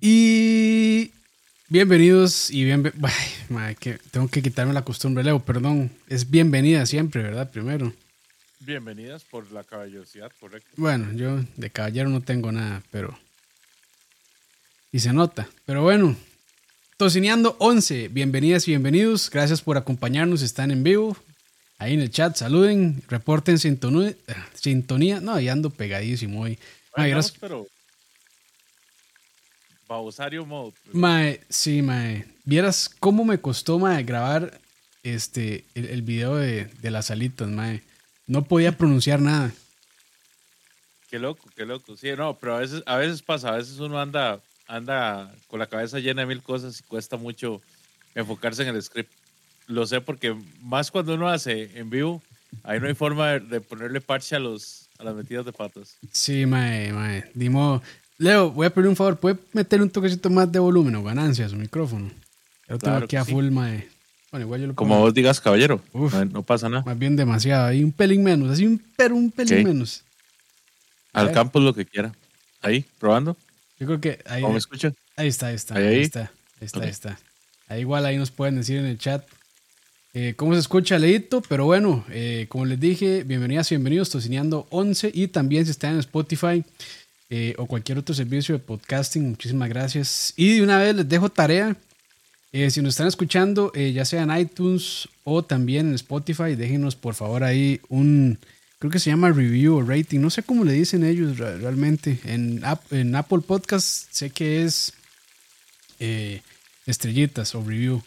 Y bienvenidos y bien... que tengo que quitarme la costumbre, Leo, perdón. Es bienvenida siempre, ¿verdad? Primero. Bienvenidas por la caballerosidad, correcto. Bueno, yo de caballero no tengo nada, pero... Y se nota. Pero bueno, Tocineando 11, bienvenidas y bienvenidos. Gracias por acompañarnos, están en vivo. Ahí en el chat, saluden, reporten sintonía. sintonía. No, ahí ando pegadísimo hoy. Bueno, pero Bausario mode. Mae, sí, mae. Vieras cómo me costó, mae, grabar este, el, video de, de, las alitas, mae. No podía pronunciar nada. Qué loco, qué loco. Sí, no, pero a veces, a veces pasa, a veces uno anda, anda con la cabeza llena de mil cosas y cuesta mucho enfocarse en el script. Lo sé porque más cuando uno hace en vivo, ahí no hay forma de, ponerle parche a los a las metidas de patas. Sí, mae, mae. Dimo, Leo, voy a pedir un favor, ¿puede meter un toquecito más de volumen o ganancia a su micrófono? Yo tengo aquí a full, mae. Bueno, igual yo lo Como vos digas, caballero. no, pasa nada. Más bien demasiado. Ahí un pelín menos. Así un, pero un pelín menos. Al campo lo que quiera. Ahí, probando. Yo creo que ahí. ¿Cómo me escuchan? Ahí está, ahí está. Ahí, está. Ahí está, ahí está. Ahí igual ahí nos pueden decir en el chat eh, cómo se escucha Leito. Pero bueno, eh, como les dije, bienvenidas y bienvenidos. Tocineando 11. Y también si están en Spotify eh, o cualquier otro servicio de podcasting. Muchísimas gracias. Y de una vez les dejo tarea. Eh, si nos están escuchando, eh, ya sea en iTunes o también en Spotify, déjenos por favor ahí un, creo que se llama review o rating. No sé cómo le dicen ellos realmente. En, Apple Podcast sé que es estrellitas o review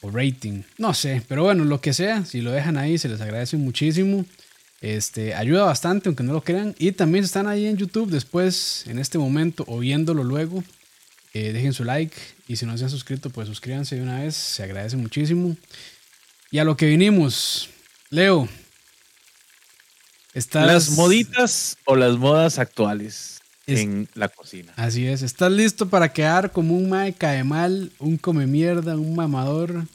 o rating. No sé, pero bueno, lo que sea, si lo dejan ahí, se les agradece muchísimo. Este, ayuda bastante, aunque no lo crean. Y también están ahí en YouTube después, en este momento, o viéndolo luego. Eh, dejen su like. Y si no se han suscrito, pues suscríbanse de una vez. Se agradece muchísimo. Y a lo que vinimos, Leo. Estás... Las moditas o las modas actuales en la cocina. Así es. ¿Estás listo para quedar como un mae cae mal, un come mierda, un mamador?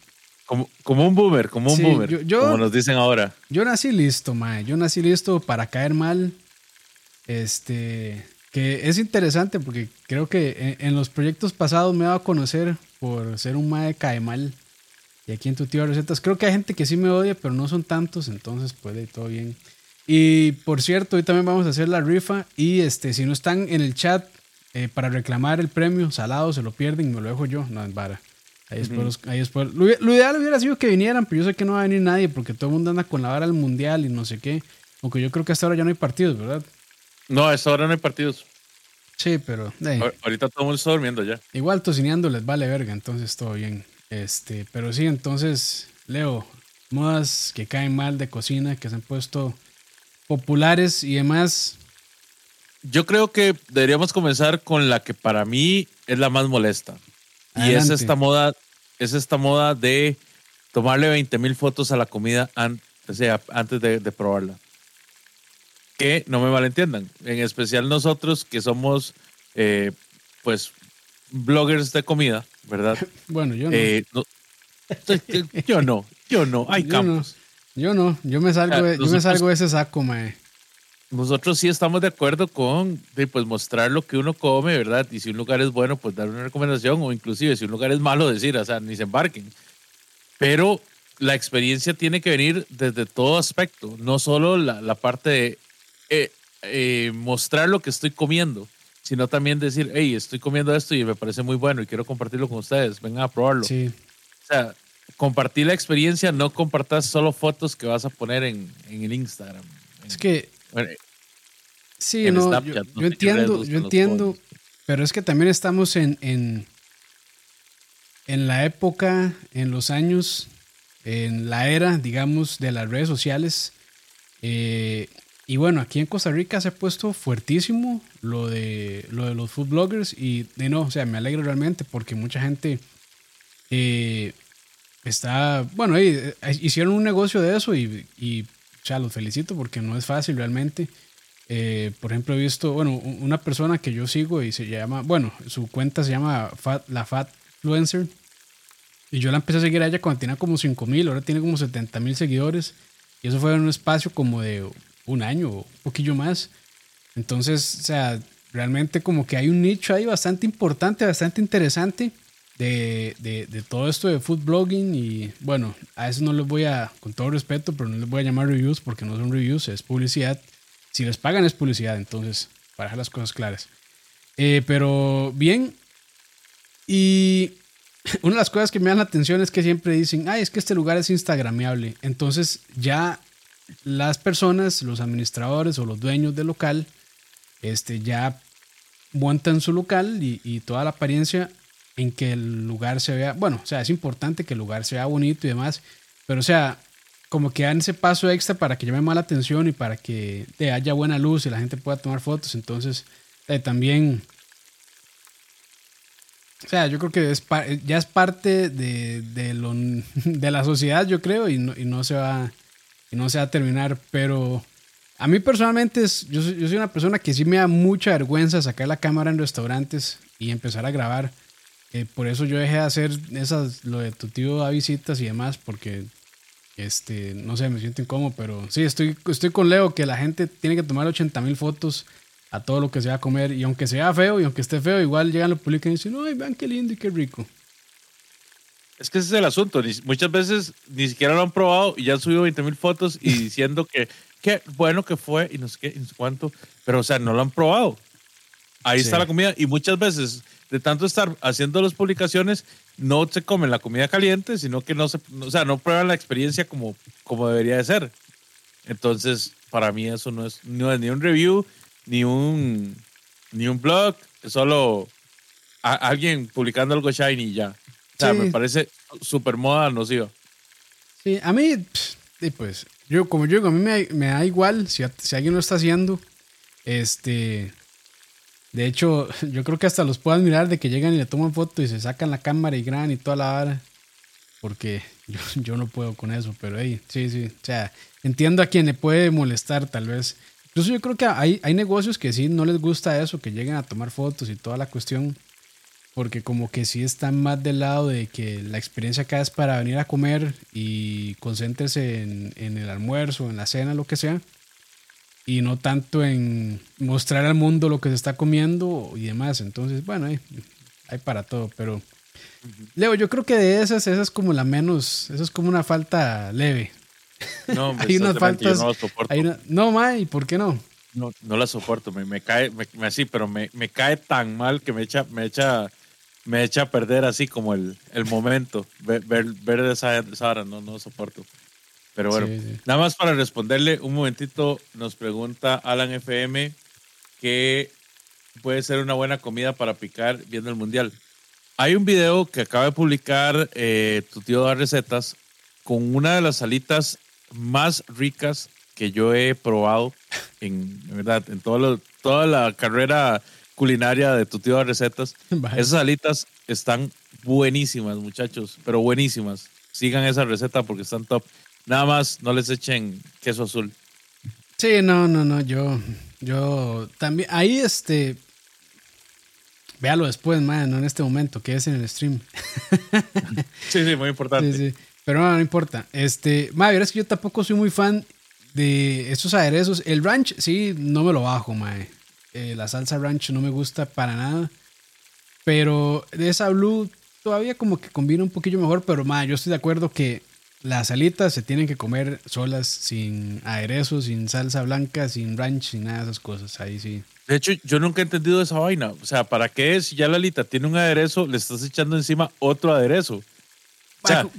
Como, como un boomer, como un boomer. como nos dicen ahora. Yo nací listo, mae. Yo nací listo para caer mal. Este. Que es interesante porque creo que en, los proyectos pasados me va a conocer por ser un mae cae mal. Y aquí en tu tío recetas, creo que hay gente que sí me odia, pero no son tantos, entonces puede todo bien. Y por cierto, hoy también vamos a hacer la rifa. Y este, si no están en el chat eh, para reclamar el premio salado, se lo pierden, me lo dejo yo. No, es vara. Ahí ahí. Lo, ideal hubiera sido que vinieran, pero yo sé que no va a venir nadie porque todo el mundo anda con la vara del mundial y no sé qué. Aunque yo creo que hasta ahora ya no hay partidos, ¿verdad? No, hasta ahora no hay partidos. Sí, pero. Ahorita todo el mundo está durmiendo ya. Igual tocineando les vale verga, entonces todo bien. Este, pero sí, entonces, Leo, modas que caen mal de cocina, que se han puesto populares y demás. Yo creo que deberíamos comenzar con la que para mí es la más molesta. Y es esta moda, es esta moda de tomarle 20 mil fotos a la comida sea, antes de, probarla. Que no me malentiendan, en especial nosotros que somos, eh, pues, bloggers de comida, ¿verdad? Bueno, yo no. Eh, yo no, yo no, hay campos. Yo no, yo me salgo, de, yo me salgo de ese saco, mae nosotros sí estamos de acuerdo con pues, mostrar lo que uno come, ¿verdad? Y si un lugar es bueno, pues dar una recomendación, o inclusive si un lugar es malo, decir, o sea, ni se embarquen. Pero la experiencia tiene que venir desde todo aspecto, no solo la, la parte de eh, eh, mostrar lo que estoy comiendo, sino también decir, hey, estoy comiendo esto y me parece muy bueno y quiero compartirlo con ustedes, vengan a probarlo. Sí. O sea, compartir la experiencia, no compartas solo fotos que vas a poner en, en el Instagram. Es que sí, no, yo, entiendo, yo entiendo, pero es que también estamos en, en, en la época, en los años, en la era, digamos, de las redes sociales. Eh, y bueno, aquí en Costa Rica se ha puesto fuertísimo lo de, lo de los food bloggers y de no, o sea, me alegro realmente porque mucha gente eh, está, bueno, eh, hicieron un negocio de eso y, y sea, los felicito porque no es fácil realmente. Eh, por ejemplo, he visto, bueno, una persona que yo sigo y se llama, bueno, su cuenta se llama Fat, la Fat Influencer. Y yo la empecé a seguir a ella cuando tenía como 5 mil, ahora tiene como 70 mil seguidores. Y eso fue en un espacio como de un año o un poquillo más. Entonces, o sea, realmente como que hay un nicho ahí bastante importante, bastante interesante de, de, todo esto de food blogging y bueno, a eso no les voy a, con todo respeto, pero no les voy a llamar reviews porque no son reviews, es publicidad. Si les pagan es publicidad, entonces, para dejar las cosas claras. Eh, pero bien, y una de las cosas que me dan la atención es que siempre dicen, ay, es que este lugar es instagramiable. Entonces ya las personas, los administradores o los dueños del local, este, ya montan su local y, y, toda la apariencia en que el lugar se vea, bueno, o sea, es importante que el lugar sea bonito y demás, pero o sea, como que dan ese paso extra para que llame más la atención y para que haya buena luz y la gente pueda tomar fotos, entonces eh, también o sea, yo creo que es ya es parte de, de, lo, de, la sociedad, yo creo, y no, y no, se va, no se va a terminar. Pero a mí personalmente, es, yo, yo soy una persona que sí me da mucha vergüenza sacar la cámara en restaurantes y empezar a grabar. Eh, por eso yo dejé de hacer esas, lo de tu tío da visitas y demás, porque, este, no sé, me siento incómodo, pero sí, estoy, estoy con Leo, que la gente tiene que tomar 80 mil fotos a todo lo que se va a comer. Y aunque sea feo y aunque esté feo, igual llegan los públicos y dicen, ay, vean qué lindo y qué rico. Es que ese es el asunto. Muchas veces ni siquiera lo han probado y ya han subido 20 mil fotos y diciendo que qué bueno que fue y no sé qué, y no sé cuánto. Pero, o sea, no lo han probado. Ahí está la comida y muchas veces, de tanto estar haciendo las publicaciones, no se comen la comida caliente, sino que no se, o sea, no prueban la experiencia como, como debería de ser. Entonces, para mí eso no es, no es ni un review, ni un, ni un blog, solo alguien publicando algo shiny ya. O sea, me parece súper moda nociva. Sí, a mí, pues, yo como yo digo, a mí me, da igual si, si, alguien lo está haciendo. Este, de hecho, yo creo que hasta los puedan mirar de que llegan y le toman foto y se sacan la cámara y gran y toda la vara. Porque yo, yo no puedo con eso, pero hey, sí, sí. O sea, entiendo a quien le puede molestar tal vez. Incluso yo creo que hay, hay negocios que sí no les gusta eso, que lleguen a tomar fotos y toda la cuestión, porque como que sí están más del lado de que la experiencia acá es para venir a comer y concéntrese en, en el almuerzo, en la cena, lo que sea, y no tanto en mostrar al mundo lo que se está comiendo y demás. Entonces, bueno, hay, hay para todo, pero... Leo, yo creo que de esas, esa es como la menos, esa es como una falta leve. No, hay unas faltas. no soporto. no, ma, ¿y por qué no? No, no la soporto, me, me cae, me, así, pero me, me, cae tan mal que me echa, me echa, me echa a perder así como el, el momento. Ver, ver, esa, esa hora, no, no soporto. Pero bueno, nada más para responderle un momentito, nos pregunta Alan FM qué puede ser una buena comida para picar viendo el mundial. Hay un video que acaba de publicar eh, tu tío da recetas con una de las salitas más ricas que yo he probado en, verdad, en todo toda la carrera culinaria de tu tío de recetas. Esas alitas están buenísimas, muchachos, pero buenísimas. Sigan esa receta porque están top. Nada más no les echen queso azul. Sí, no, no, no, yo, yo también, ahí este, véalo después, man, no en este momento, que es en el stream. sí, sí, muy importante. Sí, sí. Pero no, no importa. Este, madre, es que yo tampoco soy muy fan de estos aderezos. El ranch, sí, no me lo bajo, madre. Eh, la salsa ranch no me gusta para nada. Pero de esa blue todavía como que combina un poquillo mejor. Pero, madre, yo estoy de acuerdo que las alitas se tienen que comer solas, sin aderezos, sin salsa blanca, sin ranch, sin nada de esas cosas. Ahí sí. De hecho, yo nunca he entendido esa vaina. O sea, ¿para qué si ya la alita tiene un aderezo, le estás echando encima otro aderezo?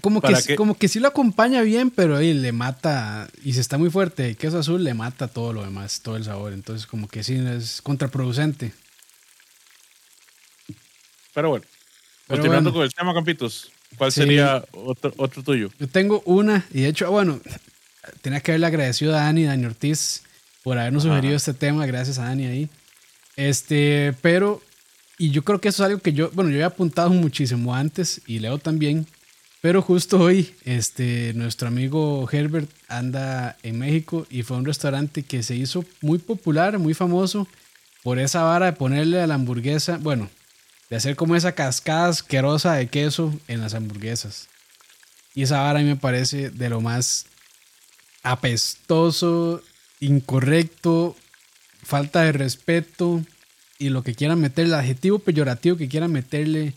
como, que, como que sí lo acompaña bien, pero ahí le mata, y si está muy fuerte, el queso azul le mata todo lo demás, todo el sabor. Entonces, como que sí es contraproducente. Pero bueno, continuando con el tema, Campitos, ¿cuál sería otro, otro tuyo? Yo tengo una, y de hecho, bueno, tenía que haberle agradecido a Dani, Dani Ortiz, por habernos sugerido este tema, gracias a Dani ahí. Este, pero, y yo creo que eso es algo que yo, bueno, yo había apuntado muchísimo antes, y Leo también, pero justo hoy, este, nuestro amigo Herbert anda en México y fue a un restaurante que se hizo muy popular, muy famoso por esa vara de ponerle a la hamburguesa, bueno, de hacer como esa cascada asquerosa de queso en las hamburguesas. Y esa vara a mí me parece de lo más apestoso, incorrecto, falta de respeto. y lo que quieran meterle, el adjetivo peyorativo que quieran meterle,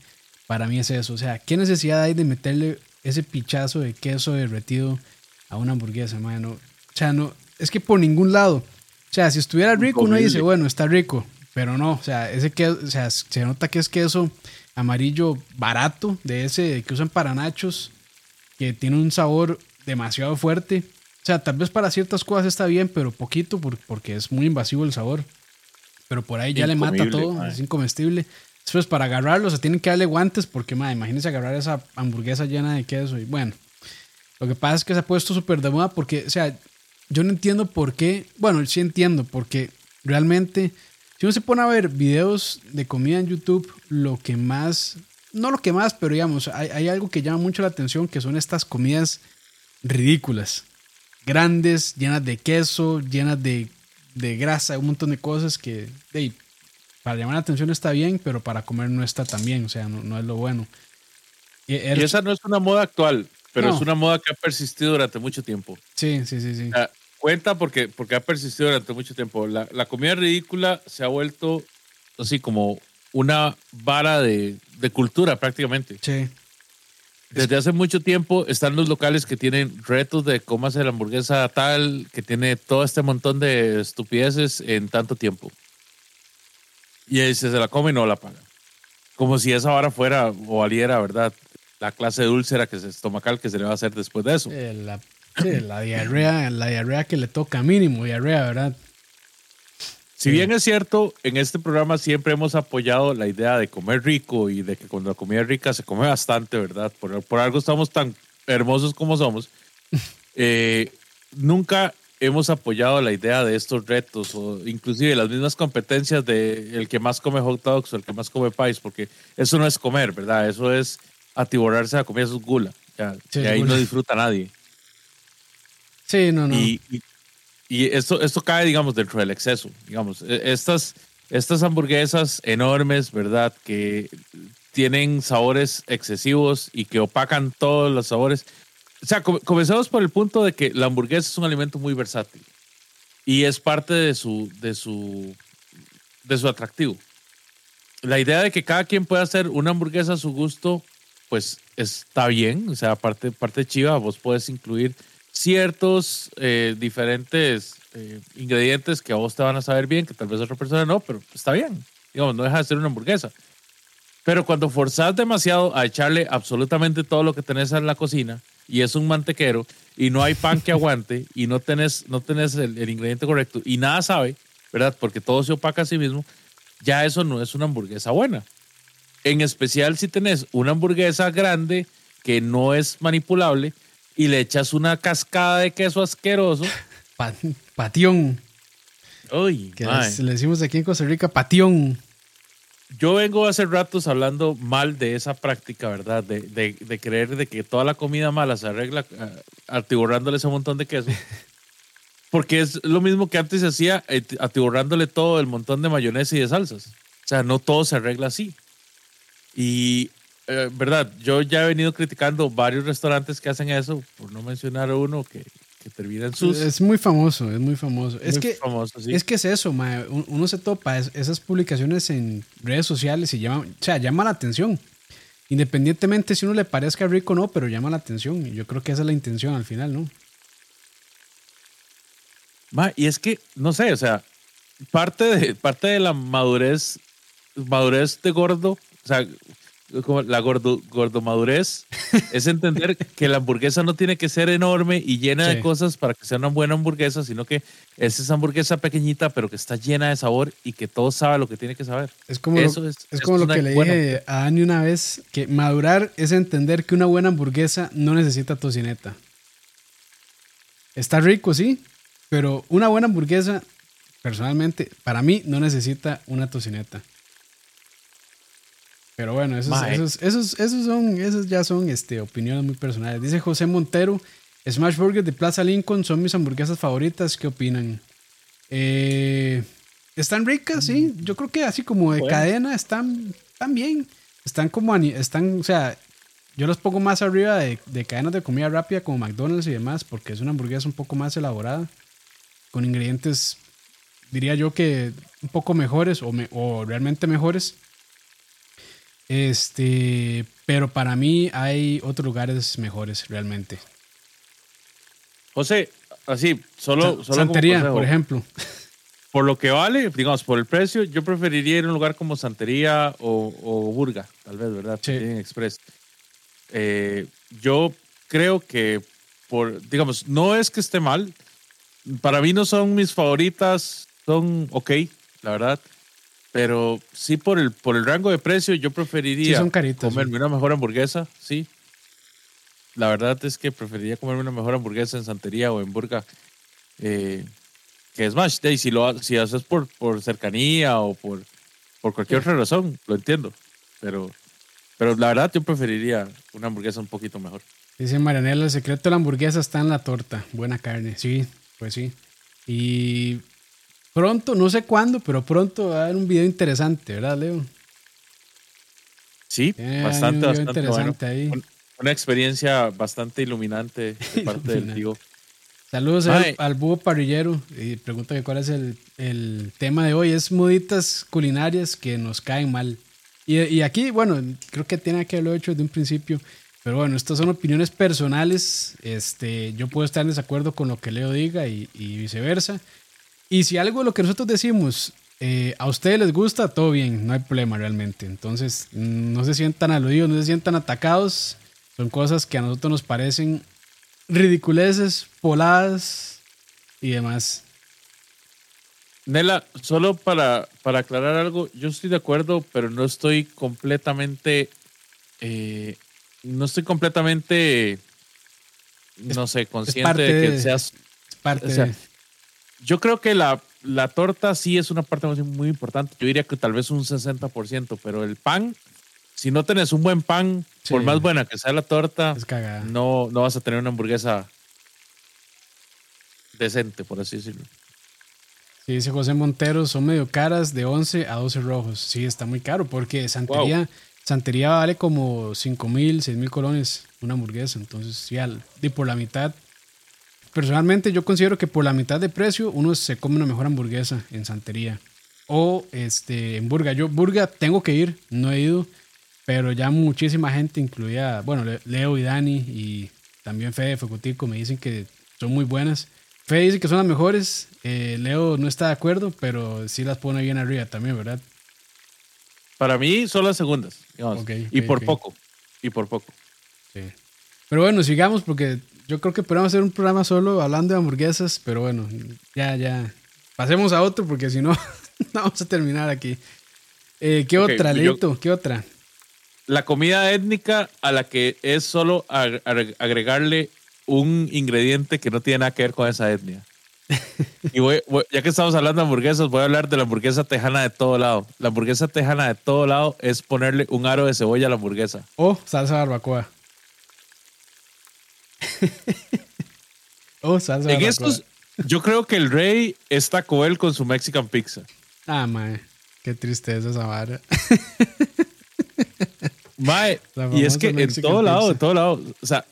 para mí es eso. O sea, ¿qué necesidad hay de meterle ese pichazo de queso derretido a una hamburguesa, mano? O sea, no, es que por ningún lado. O sea, si estuviera rico, uno dice, bueno, está rico, pero no, o sea, ese queso, o sea, se nota que es queso amarillo barato, de ese que usan para nachos, que tiene un sabor demasiado fuerte. O sea, tal vez para ciertas cosas está bien, pero poquito porque es muy invasivo el sabor. Pero por ahí ya le mata todo, es incomestible. Después para agarrarlo se tienen que darle guantes porque, madre, imagínense agarrar esa hamburguesa llena de queso y bueno. Lo que pasa es que se ha puesto súper de moda porque, o sea, yo no entiendo por qué, bueno, sí entiendo, porque realmente, si uno se pone a ver videos de comida en YouTube, lo que más, no lo que más, pero digamos, hay, hay algo que llama mucho la atención, que son estas comidas ridículas, grandes, llenas de queso, llenas de, de grasa, un montón de cosas que para llamar la atención está bien, pero para comer no está tan bien, o sea, no, no es lo bueno. Y, esa no es una moda actual, pero es una moda que ha persistido durante mucho tiempo. Sí, sí, sí, sí. Cuenta porque, porque ha persistido durante mucho tiempo. La, la comida ridícula se ha vuelto así como una vara de, de cultura prácticamente. Sí. Desde hace mucho tiempo están los locales que tienen retos de cómo hacer la hamburguesa tal, que tiene todo este montón de estupideces en tanto tiempo. Y ahí se, la come y no la paga. Como si esa vara fuera o valiera, ¿verdad? La clase de úlcera que es estomacal que se le va a hacer después de eso. la, la, diarrea, la diarrea que le toca mínimo, diarrea, ¿verdad? Si bien es cierto, en este programa siempre hemos apoyado la idea de comer rico y de que cuando la comida es rica se come bastante, ¿verdad? Por, por algo estamos tan hermosos como somos. Eh, nunca hemos apoyado la idea de estos retos o inclusive las mismas competencias de el que más come hot dogs o el que más come pies, porque eso no es comer, ¿verdad? Eso es atiborrarse a comer sus gula. y ahí no disfruta nadie. Sí, no, no. Y, y esto, esto cae, digamos, dentro del exceso. Digamos, e, estas, estas hamburguesas enormes, ¿verdad? Que tienen sabores excesivos y que opacan todos los sabores. O sea, comenzamos por el punto de que la hamburguesa es un alimento muy versátil y es parte de su, de su, de su atractivo. La idea de que cada quien pueda hacer una hamburguesa a su gusto, pues está bien. O sea, parte, parte chiva, vos puedes incluir ciertos eh, diferentes eh, ingredientes que a vos te van a saber bien, que tal vez a otra persona no, pero está bien. Digamos, no deja de ser una hamburguesa. Pero cuando forzás demasiado a echarle absolutamente todo lo que tenés en la cocina y es un mantequero y no hay pan que aguante y no tenés, no tenés el, el ingrediente correcto y nada sabe, ¿verdad? Porque todo se opaca a sí mismo, ya eso no es una hamburguesa buena. En especial si tenés una hamburguesa grande que no es manipulable, y le echas una cascada de queso asqueroso. patión. Uy, que le decimos aquí en Costa Rica, patión. Yo vengo hace ratos hablando mal de esa práctica, ¿verdad? De, de, creer de que toda la comida mala se arregla uh, atiborrándole ese montón de queso. Porque es lo mismo que antes se hacía, eh, atiborrándole todo el montón de mayonesa y de salsas. O sea, no todo se arregla así. Y eh, verdad, yo ya he venido criticando varios restaurantes que hacen eso, por no mencionar uno que, que termina en sus. Es muy famoso, es muy famoso. es, que, es que es eso, uno se topa esas publicaciones en redes sociales y llama, o sea, llama la atención. Independientemente si uno le parezca rico o no, pero llama la atención. Y yo creo que esa es la intención al final, ¿no? y es que, no sé, o sea, parte de, parte de la madurez, madurez de gordo, o sea, la gordo, gordomadurez, es entender que la hamburguesa no tiene que ser enorme y llena de cosas para que sea una buena hamburguesa, sino que es esa hamburguesa pequeñita, pero que está llena de sabor y que todo sabe lo que tiene que saber. Es como Eso lo, es, como lo que le dije a Dani una vez, que madurar es entender que una buena hamburguesa no necesita tocineta. Está rico, sí, pero una buena hamburguesa, personalmente, para mí no necesita una tocineta. Pero bueno, esos, esos, esos, son, esos ya son este, opiniones muy personales. Dice José Montero, Smash Burger de Plaza Lincoln son mis hamburguesas favoritas. ¿Qué opinan? Eh, están ricas, sí. Yo creo que así como de cadena están, están bien. Están como, están, o sea, yo los pongo más arriba de, de, cadenas de comida rápida como McDonald's y demás, porque es una hamburguesa un poco más elaborada, con ingredientes diría yo que un poco mejores o, o realmente mejores. Este, pero para mí hay otros lugares mejores realmente. José, así, solo, solo Santería, por ejemplo. Por lo que vale, digamos, por el precio, yo preferiría ir a un lugar como Santería o, Burga, tal vez, ¿verdad? Sí. Express. Eh, yo creo que, por, digamos, no es que esté mal. Para mí no son mis favoritas, son ok, la verdad. Pero sí por el, por el rango de precio, yo preferiría comerme una mejor hamburguesa, sí. La verdad es que preferiría comerme una mejor hamburguesa en Santería o en Burga. Eh, que es más, si lo si haces por, por cercanía o por, por cualquier otra razón, lo entiendo. Pero, pero la verdad yo preferiría una hamburguesa un poquito mejor. Dice Marianela, el secreto de la hamburguesa está en la torta. Buena carne. Sí, pues sí. Y Pronto, no sé cuándo, pero pronto va a haber un video interesante, ¿verdad, Leo? Sí, bastante, bastante interesante ahí. Una experiencia bastante iluminante de parte del tío. Saludos al, búho parrillero y pregunta que cuál es el, tema de hoy. Es muditas culinarias que nos caen mal. Y, aquí, bueno, creo que tiene que haberlo hecho desde un principio. Pero bueno, estas son opiniones personales. Este, yo puedo estar en desacuerdo con lo que Leo diga y, y viceversa. Y si algo de lo que nosotros decimos eh, a ustedes les gusta, todo bien, no hay problema realmente. Entonces, no se sientan aludidos, no se sientan atacados. Son cosas que a nosotros nos parecen ridiculeces, poladas y demás. Nela, solo para, para aclarar algo, yo estoy de acuerdo, pero no estoy completamente. Eh, no estoy completamente. No sé, consciente de que seas. parte de yo creo que la, la torta sí es una parte muy importante. Yo diría que tal vez un 60%, pero el pan, si no tenés un buen pan, por más buena que sea la torta, no, no vas a tener una hamburguesa decente, por así decirlo. Sí, dice José Montero, son medio caras de 11 a 12 rojos. Sí, está muy caro porque Santería, Santería vale como 5 mil, 6 mil colones una hamburguesa. Entonces, sí, y por la mitad Personalmente yo considero que por la mitad de precio uno se come una mejor hamburguesa en Santería. O este, en Burga. Yo Burga tengo que ir, no he ido, pero ya muchísima gente, incluida, bueno, Leo y Dani y también Fede Fecutico me dicen que son muy buenas. Fede dice que son las mejores, eh, Leo no está de acuerdo, pero sí las pone bien arriba también, ¿verdad? Para mí son las segundas, y por poco, y por poco. Sí. Pero bueno, sigamos porque yo creo que podemos hacer un programa solo hablando de hamburguesas, pero bueno, ya, ya. Pasemos a otro porque si no, no vamos a terminar aquí. Eh, ¿Qué otra, Leito? ¿Qué otra? La comida étnica a la que es solo agregarle un ingrediente que no tiene nada que ver con esa etnia. y ya que estamos hablando de hamburguesas, voy a hablar de la hamburguesa tejana de todo lado. La hamburguesa tejana de todo lado es ponerle un aro de cebolla a la hamburguesa. O salsa barbacoa. oh, en estos, yo creo que el rey está Taco con su Mexican Pizza. Ah, mae. Qué tristeza esa vara. mae, y es que en todo lado, en todo lado. O sea,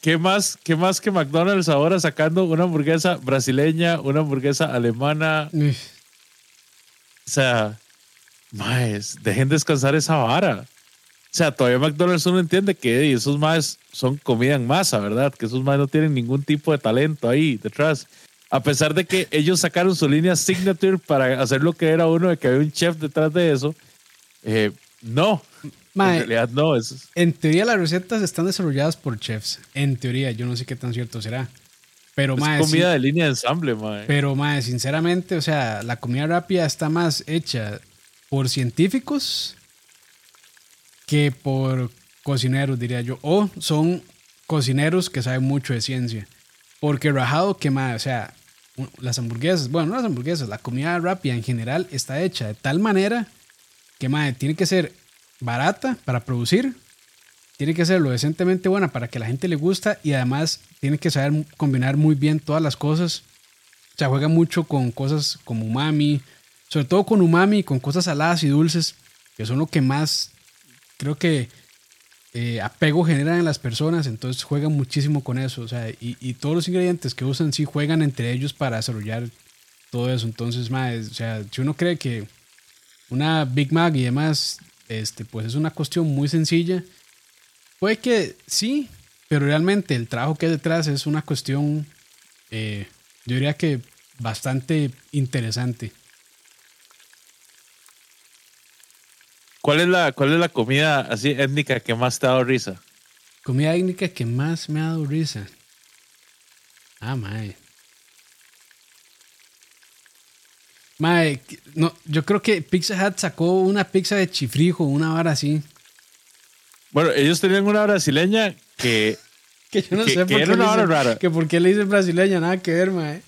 ¿qué más, ¿qué más que McDonald's ahora sacando una hamburguesa brasileña, una hamburguesa alemana? O sea, mae, dejen descansar esa vara. O sea, todavía McDonald's uno entiende que esos más son comida en masa, ¿verdad? Que esos más no tienen ningún tipo de talento ahí detrás. A pesar de que ellos sacaron su línea Signature para hacer lo que era uno, de que había un chef detrás de eso, eh, no. en realidad no. Es... En teoría las recetas están desarrolladas por chefs. En teoría, yo no sé qué tan cierto será. Pero, es comida de línea de ensamble, mae. Pero, mae, sinceramente, o sea, la comida rápida está más hecha por científicos que por cocineros, diría yo. O son cocineros que saben mucho de ciencia. Porque rajado que más, o sea, las hamburguesas, bueno, no las hamburguesas, la comida rápida en general está hecha de tal manera que más tiene que ser barata para producir, tiene que ser lo decentemente buena para que la gente le gusta y además tiene que saber combinar muy bien todas las cosas. O sea, juega mucho con cosas como umami, sobre todo con umami, con cosas saladas y dulces, que son lo que más creo que eh, apego generan en las personas, entonces juegan muchísimo con eso. O sea, y, todos los ingredientes que usan sí juegan entre ellos para desarrollar todo eso. Entonces, mae, o sea, si uno cree que una Big Mac y demás, este, pues es una cuestión muy sencilla, puede que sí, pero realmente el trabajo que hay detrás es una cuestión, eh, yo diría que bastante interesante. ¿Cuál es la, cuál es la comida así étnica que más te ha dado risa? Comida étnica que más me ha dado risa. Ah, mae. Mae, no, yo creo que Pizza Hut sacó una pizza de chifrijo, una vara así. Bueno, ellos tenían una brasileña que. que yo no sé por qué. Era una rara. Que por qué le dicen brasileña, nada que ver, mae. Eh,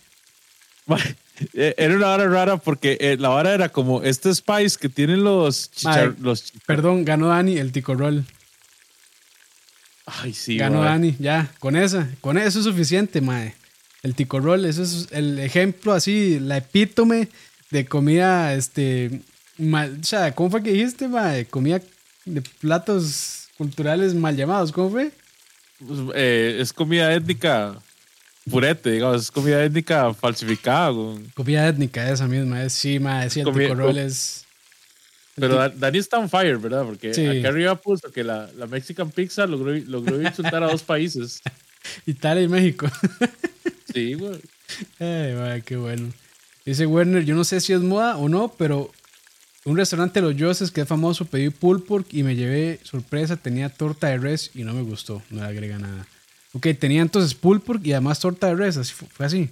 era una hora rara porque eh, la vara era como este spice que tienen los, los Perdón, ganó Dani el tico roll. Ay, sí. Ganó Dani, ya, con esa, con eso es suficiente, mae. El tico roll, eso es el ejemplo así, la epítome de comida, este, o sea, ¿cómo fue que dijiste, mae? Comida de platos culturales mal llamados, ¿cómo fue? Pues, eh, es comida étnica purete, digamos, es comida étnica falsificada. Comida étnica esa misma, es sí, ma, es el tico es... Pero Dani está on fire, ¿verdad? Porque aquí arriba puso que la, la Mexican Pizza logró, logró insultar a dos países. Italia y México. sí, güey. Ay, qué bueno. Dice Werner, yo no sé si es moda o no, pero un restaurante de los Joses que es famoso pedí pulled pork y me llevé sorpresa, tenía torta de res y no me gustó, no le agrega nada. Ok, tenía entonces pulled pork y además torta de res, así fue, así.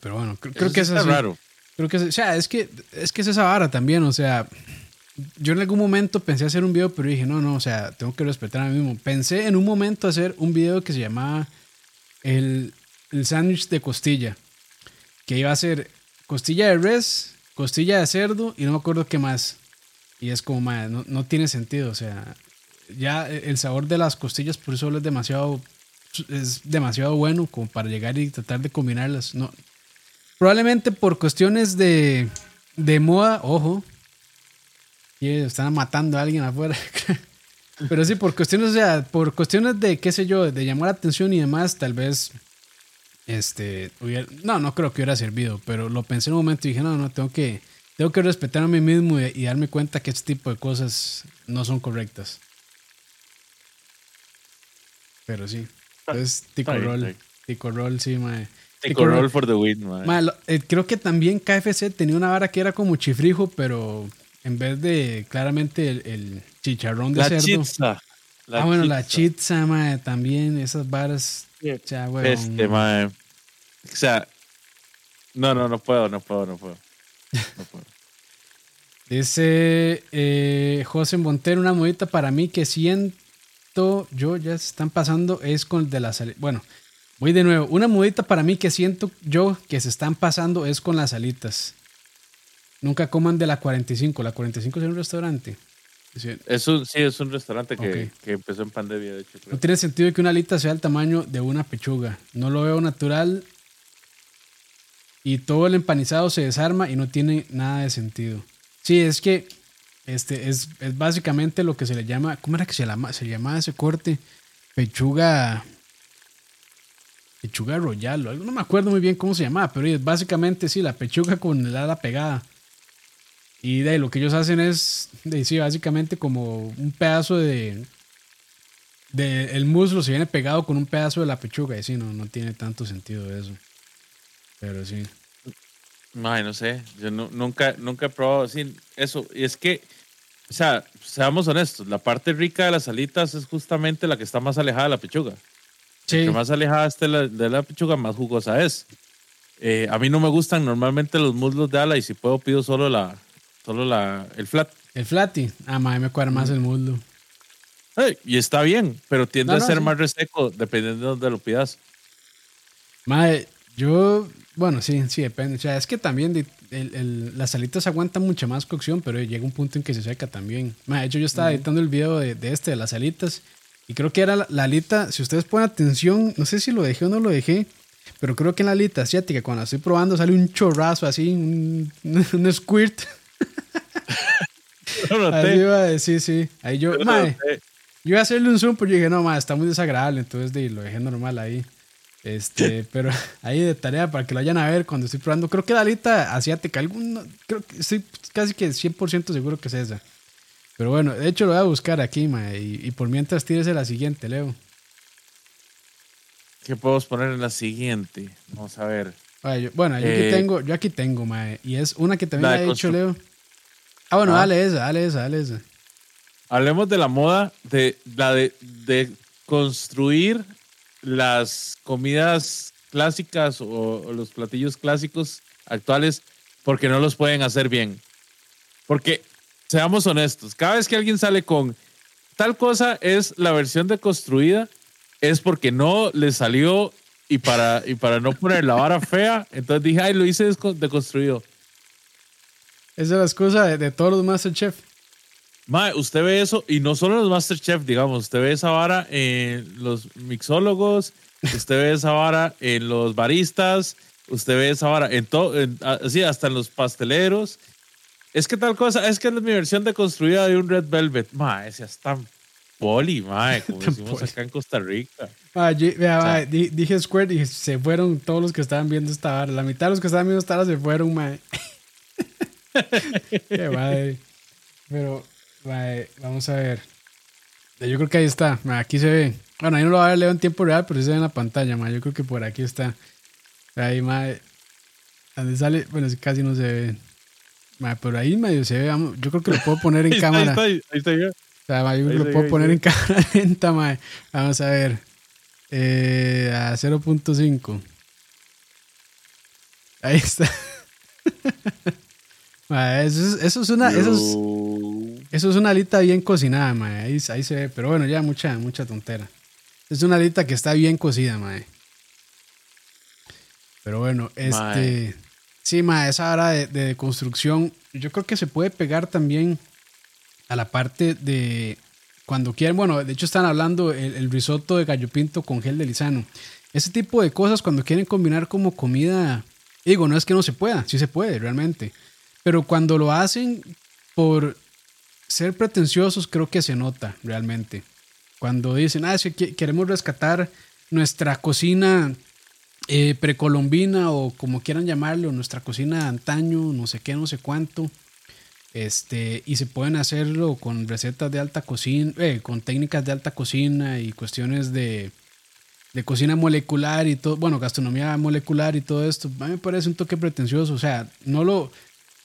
Pero bueno, creo, que es así. raro. Creo que, o sea, es que, es que es esa vara también, o sea, yo en algún momento pensé hacer un video, pero dije, no, no, o sea, tengo que respetar a mí mismo. Pensé en un momento hacer un video que se llamaba el, el sándwich de costilla, que iba a ser costilla de res, costilla de cerdo y no me acuerdo qué más. Y es como, no, no tiene sentido, o sea, ya el sabor de las costillas por eso es demasiado es demasiado bueno como para llegar y tratar de combinarlas. No, probablemente por cuestiones de, de moda, ojo, y están matando a alguien afuera. Pero sí, por cuestiones, o por cuestiones de, qué sé yo, de llamar la atención y demás, tal vez, este, no, no creo que hubiera servido, pero lo pensé en un momento y dije, no, no, tengo que, tengo que respetar a mí mismo y darme cuenta que este tipo de cosas no son correctas. Pero sí. Es Tico Roll. Tico Roll, sí, mae. Tico, Roll for the win, mae. Eh, creo que también KFC tenía una vara que era como chifrijo, pero en vez de claramente el, chicharrón de la cerdo. Chitza. ah, bueno, la chitza, mae, también. Esas varas. Ya, este, mae. O sea, no, no, no puedo, no puedo, no puedo. No puedo. Dice eh, José Montero, una modita para mí que siento yo ya se están pasando es con el de las Bueno, voy de nuevo. Una mudita para mí que siento yo que se están pasando es con las alitas. Nunca coman de la 45. La 45 es un restaurante. Es un, sí, es un restaurante que, que empezó en pandemia, de hecho. No tiene sentido que una alita sea el tamaño de una pechuga. No lo veo natural. Y todo el empanizado se desarma y no tiene nada de sentido. Sí, es que este es, básicamente lo que se le llama, ¿cómo era que se llama? Se llamaba ese corte, pechuga, pechuga royal, no me acuerdo muy bien cómo se llamaba, pero es básicamente sí, la pechuga con el ala pegada. Y de lo que ellos hacen es, de, sí, básicamente como un pedazo de, de, el muslo se viene pegado con un pedazo de la pechuga y sí, no, no tiene tanto sentido eso. Pero sí. Ay, no sé, yo nunca, nunca he probado así eso. Y es que o sea, seamos honestos, la parte rica de las alitas es justamente la que está más alejada de la pechuga. Sí. que más alejada esté de la pechuga, más jugosa es. Eh, a mí no me gustan normalmente los muslos de ala y si puedo pido solo la, solo la, el flat. El flatty. Ah, mí me cuadra más el muslo. y está bien, pero tiende a ser más reseco dependiendo de donde lo pidas. Madre, yo, bueno, sí, sí, depende. O sea, es que también las alitas aguantan mucha más cocción, pero llega un punto en que se seca también. de hecho, yo estaba editando el video de, este, de las alitas, y creo que era la, alita, si ustedes ponen atención, no sé si lo dejé o no lo dejé, pero creo que en la alita asiática, cuando la estoy probando, sale un chorrazo así, un, un squirt. Ahí iba a decir, sí. Ahí yo, mae, yo iba a hacerle un zoom, pero yo dije, no, mae, está muy desagradable, entonces de, lo dejé normal ahí. Este, pero ahí de tarea para que lo vayan a ver cuando estoy probando. Creo que la alita asiática, alguno, creo que estoy casi que 100% seguro que es esa. Pero bueno, de hecho lo voy a buscar aquí, ma, y, por mientras tírese la siguiente, Leo. ¿Qué podemos poner en la siguiente? Vamos a ver. bueno, yo aquí eh, tengo, yo aquí tengo, ma, y es una que también ha hecho Leo. Ah, bueno, ah. dale esa, dale esa, dale esa. Hablemos de la moda de la de, de construir las comidas clásicas o, los platillos clásicos actuales porque no los pueden hacer bien. Porque, seamos honestos, cada vez que alguien sale con tal cosa es la versión deconstruida, es porque no le salió y para, y para no poner la vara fea, entonces dije, ay, lo hice deconstruido. Esa es la excusa de, de todos los Masterchef. Mae, usted ve eso, y no solo en los Masterchef, digamos, usted ve esa vara en los mixólogos, usted ve esa vara en los baristas, usted ve esa vara en todo, así hasta en los pasteleros. Es que tal cosa, es que es mi versión de construida de un Red Velvet. Mae, ese es tan poli, mae, como decimos acá en Costa Rica. dije Square y se fueron todos los que estaban viendo esta vara. La mitad de los que estaban viendo esta vara se fueron, mae. Qué madre. Pero vamos a ver. Yo creo que ahí está. Aquí se ve. Bueno, ahí no lo va a ver Leo en tiempo real, pero sí se ve en la pantalla. Yo creo que por aquí está. Ahí, madre. Donde sale. Bueno, casi no se ve. pero ahí medio se ve. Yo creo que lo puedo poner en cámara. Ahí está, ahí está, yo creo que lo puedo poner en cámara lenta, Vamos a ver. Eh, a 0.5. Ahí está. eso, es, una. Eso es, eso es una alita bien cocinada, mae. Ahí, ahí, se ve. Pero bueno, ya mucha, mucha tontera. Es una alita que está bien cocida, mae. Pero bueno, este. Sí, mae, esa hora de, construcción. Yo creo que se puede pegar también a la parte de. Cuando quieren, bueno, de hecho están hablando el, el risotto de gallo pinto con gel de lisano. Ese tipo de cosas cuando quieren combinar como comida. Digo, no es que no se pueda, sí se puede, realmente. Pero cuando lo hacen por ser pretenciosos, creo que se nota realmente. Cuando dicen, ah, si queremos rescatar nuestra cocina eh, precolombina o como quieran llamarlo, nuestra cocina de antaño, no sé qué, no sé cuánto. Este, y se pueden hacerlo con recetas de alta cocina, eh, con técnicas de alta cocina y cuestiones de, de cocina molecular y todo, bueno, gastronomía molecular y todo esto. A mí me parece un toque pretencioso. O sea, no lo,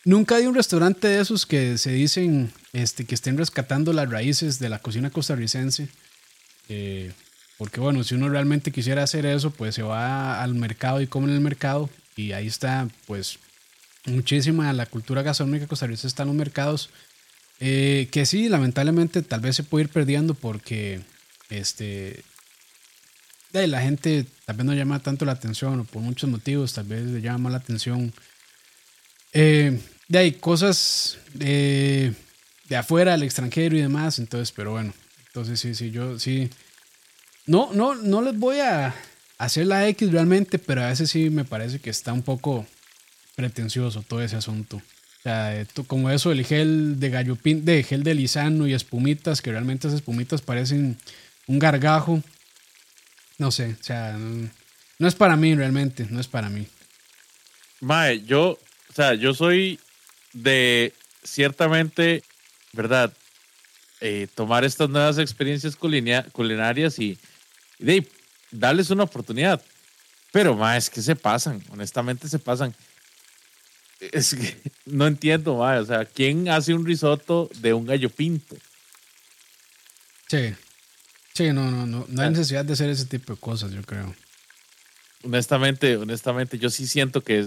Nunca hay un restaurante de esos que se dicen este, que estén rescatando las raíces de la cocina costarricense. Eh, porque bueno, si uno realmente quisiera hacer eso, pues se va al mercado y come en el mercado. Y ahí está, pues, muchísima la cultura gastronómica costarricense está en los mercados. Eh, que sí, lamentablemente tal vez se puede ir perdiendo porque este, la gente tal vez no llama tanto la atención o por muchos motivos tal vez le llama la atención. Eh, de ahí cosas de, de afuera, del extranjero y demás. Entonces, pero bueno, entonces sí, sí, yo sí. No, no, no les voy a hacer la X realmente, pero a veces sí me parece que está un poco pretencioso todo ese asunto. O sea, como eso, el gel de gallopín, de gel de lisano y espumitas, que realmente esas espumitas parecen un gargajo. No sé, o sea, no, no es para mí realmente, no es para mí. Mae, yo, o sea, yo soy de ciertamente, ¿verdad? Eh, tomar estas nuevas experiencias culinarias y, de darles una oportunidad. Pero, más es que se pasan, honestamente se pasan. Es que no entiendo, ma, o sea, ¿quién hace un risotto de un gallo pinto? Sí, sí, no, no, no, no hay necesidad de hacer ese tipo de cosas, yo creo honestamente, honestamente, yo sí siento que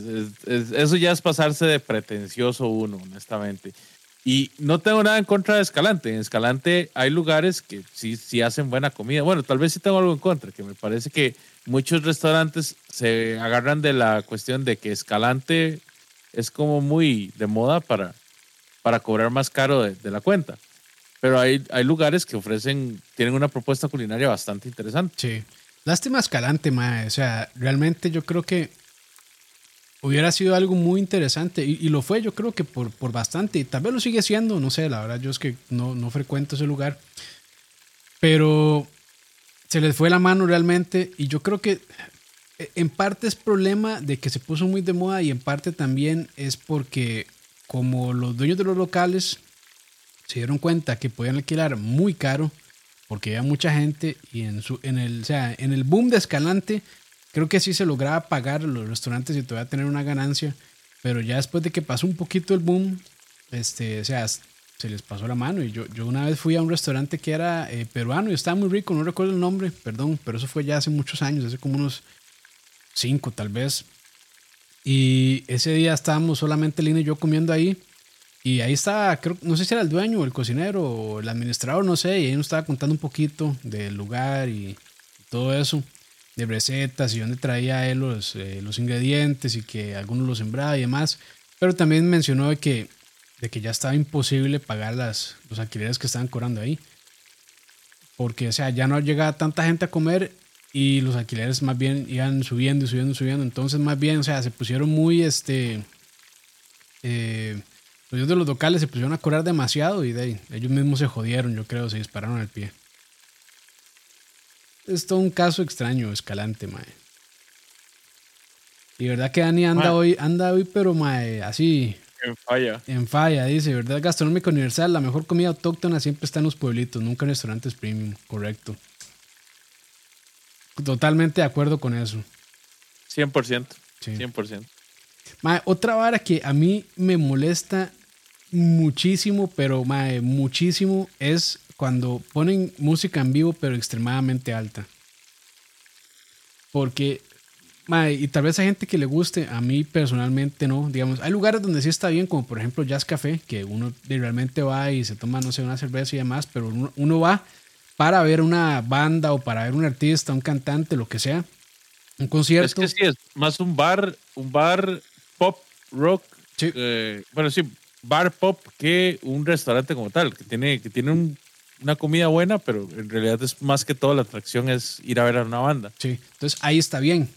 eso ya es pasarse de pretencioso uno, honestamente. Y no tengo nada en contra de Escalante. En Escalante hay lugares que sí, sí hacen buena comida. Bueno, tal vez sí tengo algo en contra, que me parece que muchos restaurantes se agarran de la cuestión de que Escalante es como muy de moda para, para cobrar más caro de, de la cuenta. Pero hay, hay lugares que ofrecen, tienen una propuesta culinaria bastante interesante. Sí. Lástima Escalante, mae. O sea, realmente yo creo que hubiera sido algo muy interesante. Y, lo fue, yo creo que por, por, bastante. Y tal vez lo sigue siendo, no sé, la verdad, yo es que no, no frecuento ese lugar. Pero se les fue la mano realmente. Y yo creo que e, en parte es problema de que se puso muy de moda y en parte también es porque como los dueños de los locales se dieron cuenta que podían alquilar muy caro porque había mucha gente y en, su, en, el, o sea, en el boom de Escalante creo que sí se lograba pagar los restaurantes y todavía tener una ganancia, pero ya después de que pasó un poquito el boom, este, o sea, se les pasó la mano. Y yo, yo una vez fui a un restaurante que era eh, peruano y estaba muy rico, no recuerdo el nombre, perdón, pero eso fue ya hace muchos años, hace como unos cinco tal vez. Y ese día estábamos solamente Lina y yo comiendo ahí. Y ahí estaba, creo, no sé si era el dueño, el cocinero o el administrador, no sé, y ahí nos estaba contando un poquito del lugar y todo eso, de recetas y dónde traía él los, eh, los ingredientes y que algunos los sembraba y demás. Pero también mencionó de que de que ya estaba imposible pagar las, los alquileres que estaban cobrando ahí. Porque, o sea, ya no llegaba tanta gente a comer y los alquileres más bien iban subiendo y subiendo y subiendo. Entonces, más bien, o sea, se pusieron muy, este, eh, los de los locales se pusieron a cobrar demasiado y de ahí, ellos mismos se jodieron, yo creo, se dispararon al pie. Es todo un caso extraño, escalante, mae. Y verdad que Dani anda hoy, anda hoy, pero mae, así, en falla. En falla, dice, ¿verdad? Gastronómica Universal, la mejor comida autóctona siempre está en los pueblitos, nunca en restaurantes premium, correcto. Totalmente de acuerdo con eso. 100%. Sí. 100%. Otra vara que a mí me molesta muchísimo, pero muchísimo, es cuando ponen música en vivo, pero extremadamente alta. Porque y tal vez hay gente que le guste, a mí personalmente no. Digamos, hay lugares donde sí está bien, como por ejemplo Jazz Café, que uno realmente va y se toma, no sé, una cerveza y demás, pero uno, va para ver una banda o para ver un artista, un cantante, lo que sea. Un concierto. Es que sí, es más un bar, un bar pop, rock. Eh, bueno, sí, bar pop que un restaurante como tal, que tiene, que tiene una comida buena, pero en realidad es más que todo la atracción es ir a ver a una banda. Sí, entonces ahí está bien.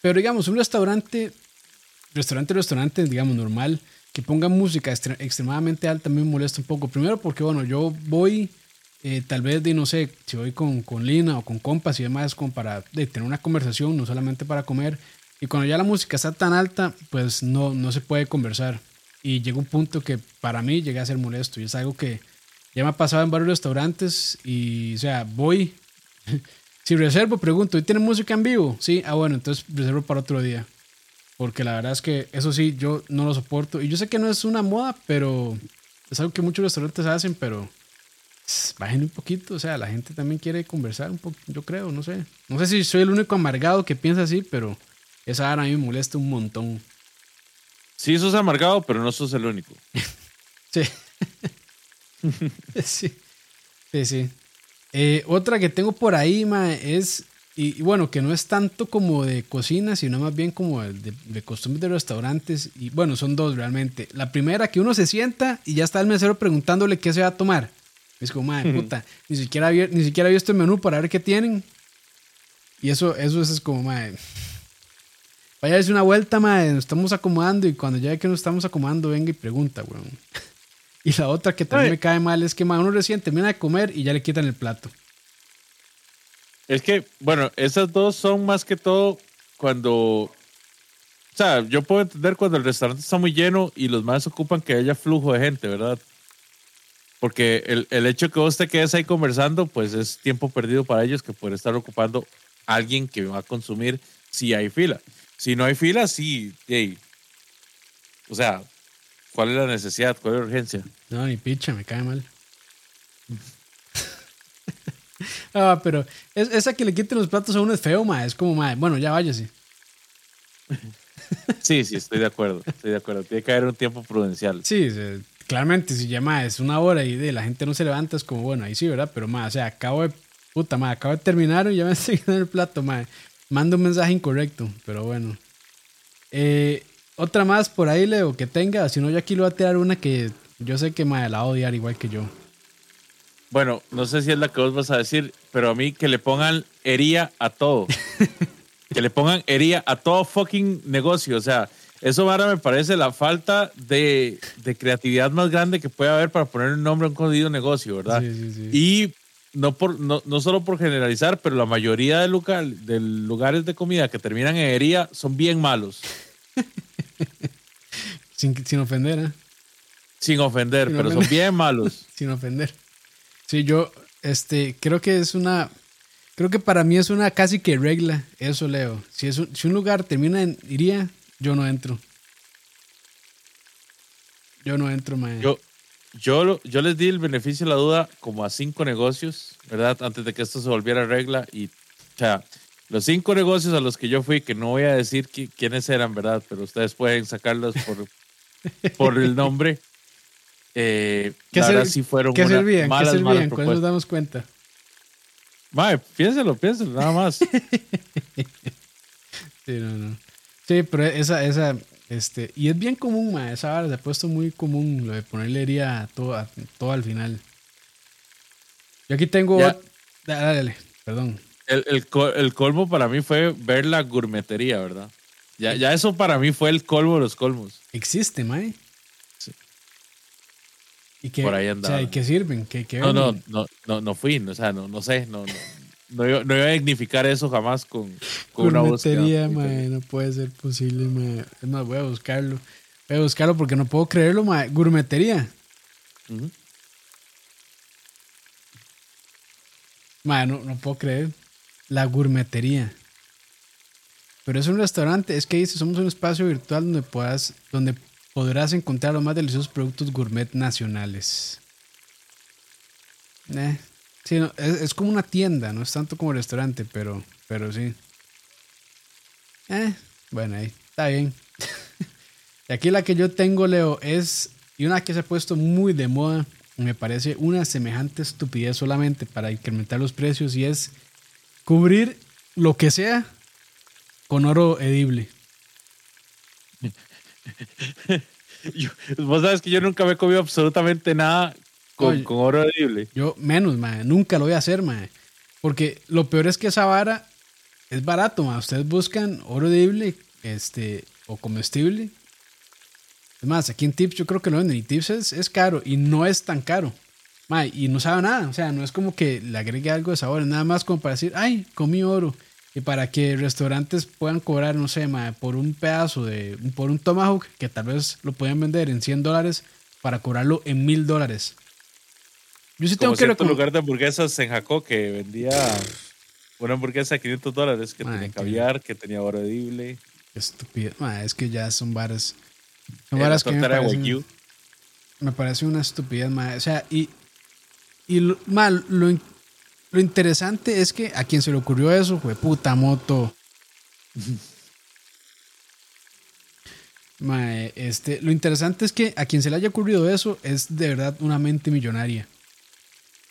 Pero digamos, un restaurante, restaurante, restaurante, digamos, normal, que ponga música extremadamente alta me molesta un poco. Primero porque, bueno, yo voy, eh, tal vez de, no sé, si voy con, con Lina o con compas y demás, como para de, tener una conversación, no solamente para comer. Y cuando ya la música está tan alta, pues no, no se puede conversar. Y llega un punto que para mí llega a ser molesto. Y es algo que ya me ha pasado en varios restaurantes y, o sea, voy Si reservo, pregunto, ¿y tiene música en vivo? Sí, ah, bueno, entonces reservo para otro día. Porque la verdad es que eso sí, yo no lo soporto. Y yo sé que no es una moda, pero es algo que muchos restaurantes hacen, pero bajen un poquito. O sea, la gente también quiere conversar un poco, yo creo, no sé. No sé si soy el único amargado que piensa así, pero esa ara a mí me molesta un montón. Sí, sos amargado, pero no sos el único. sí. sí. Sí, sí. Eh, otra que tengo por ahí, ma, es, y, bueno, que no es tanto como de cocina, sino más bien como de, de, costumbres de restaurantes. Y bueno, son dos realmente. La primera, que uno se sienta y ya está el mesero preguntándole qué se va a tomar. Es como, madre puta, ni siquiera, ni siquiera el menú para ver qué tienen. Y eso, eso es como, madre. Vaya a una vuelta, madre, nos estamos acomodando y cuando ya ve que nos estamos acomodando, venga y pregunta, weón. Y la otra que también me cae mal es que uno recién termina de comer y ya le quitan el plato. Es que, bueno, esas dos son más que todo cuando. O sea, yo puedo entender cuando el restaurante está muy lleno y los más ocupan que haya flujo de gente, ¿verdad? Porque el, el hecho que vos te quedes ahí conversando, pues es tiempo perdido para ellos que puede estar ocupando alguien que va a consumir si hay fila. Si no hay fila, sí, hey. O sea, ¿cuál es la necesidad? ¿Cuál es la urgencia? No, ni picha, me cae mal. ah, pero esa que le quiten los platos a uno es feo, ma. Es como, ma, bueno, ya váyase. Sí, sí, estoy de acuerdo. Estoy de acuerdo. Tiene que haber un tiempo prudencial. Sí, claramente, si ya, ma, es una hora y de la gente no se levanta, es como, bueno, ahí sí, ¿verdad? Pero, ma, o sea, acabo de, puta, ma, acabo de terminar y ya me estoy en el plato, ma. Mando un mensaje incorrecto, pero bueno. Eh, otra más por ahí, Leo, que tenga. Si no, yo aquí le voy a tirar una que yo sé que me la va a odiar igual que yo. Bueno, no sé si es la que vos vas a decir, pero a mí que le pongan hería a todo. que le pongan hería a todo fucking negocio. O sea, eso ahora me parece la falta de, creatividad más grande que puede haber para poner un nombre a un jodido negocio, ¿verdad? Sí, sí, sí. Y no, por, no, no solo por generalizar, pero la mayoría de, de lugares de comida que terminan en herida son bien malos. sin, sin ofender, ¿eh? Sin ofender, pero son bien malos. sin ofender. Sí, yo este, creo que es una. Creo que para mí es una casi que regla, eso leo. Si, es un, si un lugar termina en iría, yo no entro. Yo no entro, man. Yo, yo, yo les di el beneficio de la duda como a cinco negocios, ¿verdad? Antes de que esto se volviera regla. Y, o sea, los cinco negocios a los que yo fui, que no voy a decir quiénes eran, ¿verdad? Pero ustedes pueden sacarlos por, por el nombre. Eh, ¿Qué ahora sí fueron ¿qué servían? ¿Qué servían? ¿Cuándo nos damos cuenta? Mae, piénselo, piénselo, nada más. sí, no, no. Sí, pero esa, esa, este, y es bien común, ma, esa vara se ha puesto muy común lo de ponerle herida todo, todo al final. Yo aquí tengo. Dale, dale, perdón. El, el, el, colmo para mí fue ver la gourmetería, ¿verdad? Ya, ya eso para mí fue el colmo de los colmos. Existe, Mae. Sí. ¿Y qué, Por ahí andaba. O sea, ¿y qué sirven? ¿Qué, qué no, no, no, no, no fui, o sea, no, no sé, no, no, no iba, no iba a dignificar eso jamás con, con una búsqueda. no puede ser posible, mae. Es más, voy a buscarlo. Voy a buscarlo porque no puedo creerlo, mae. Gourmetería. Uh no, no puedo creer. La gourmetería. Pero es un restaurante, es que dice, somos un espacio virtual donde puedas, donde podrás encontrar los más deliciosos productos gourmet nacionales. Eh, Sí, es, como una tienda, no es tanto como restaurante, pero, pero sí. Eh, bueno, ahí está bien. y aquí la que yo tengo, Leo, es, y una que se ha puesto muy de moda, me parece una semejante estupidez solamente para incrementar los precios, y es cubrir lo que sea con oro edible. vos sabes que yo nunca me he comido absolutamente nada con, oro edible. Yo menos, mae. Nunca lo voy a hacer, mae. Porque lo peor es que esa vara es barato, mae. Ustedes buscan oro edible este, o comestible. Es más, aquí en Tips yo creo que lo venden. Y Tips es, es caro y no es tan caro. Mae, y no sabe nada. O sea, no es como que le agregue algo de sabor. Nada más como para decir, ay, comí oro. Y para que restaurantes puedan cobrar, no sé, mae, por un pedazo de, por un tomahawk, que tal vez lo pueden vender en 100 dólares, para cobrarlo en 1000 dólares. Yo sí tengo Como que lugar de hamburguesas en Jacó que vendía una hamburguesa de 500 dólares que tenía caviar, que tenía oro edible. Estúpido. es que ya son bares. Son bares que me parecen, me parece una estupidez, O sea, y, y lo, lo, lo, interesante es que a quien se le ocurrió eso fue puta moto. este, lo interesante es que a quien se le haya ocurrido eso es de verdad una mente millonaria.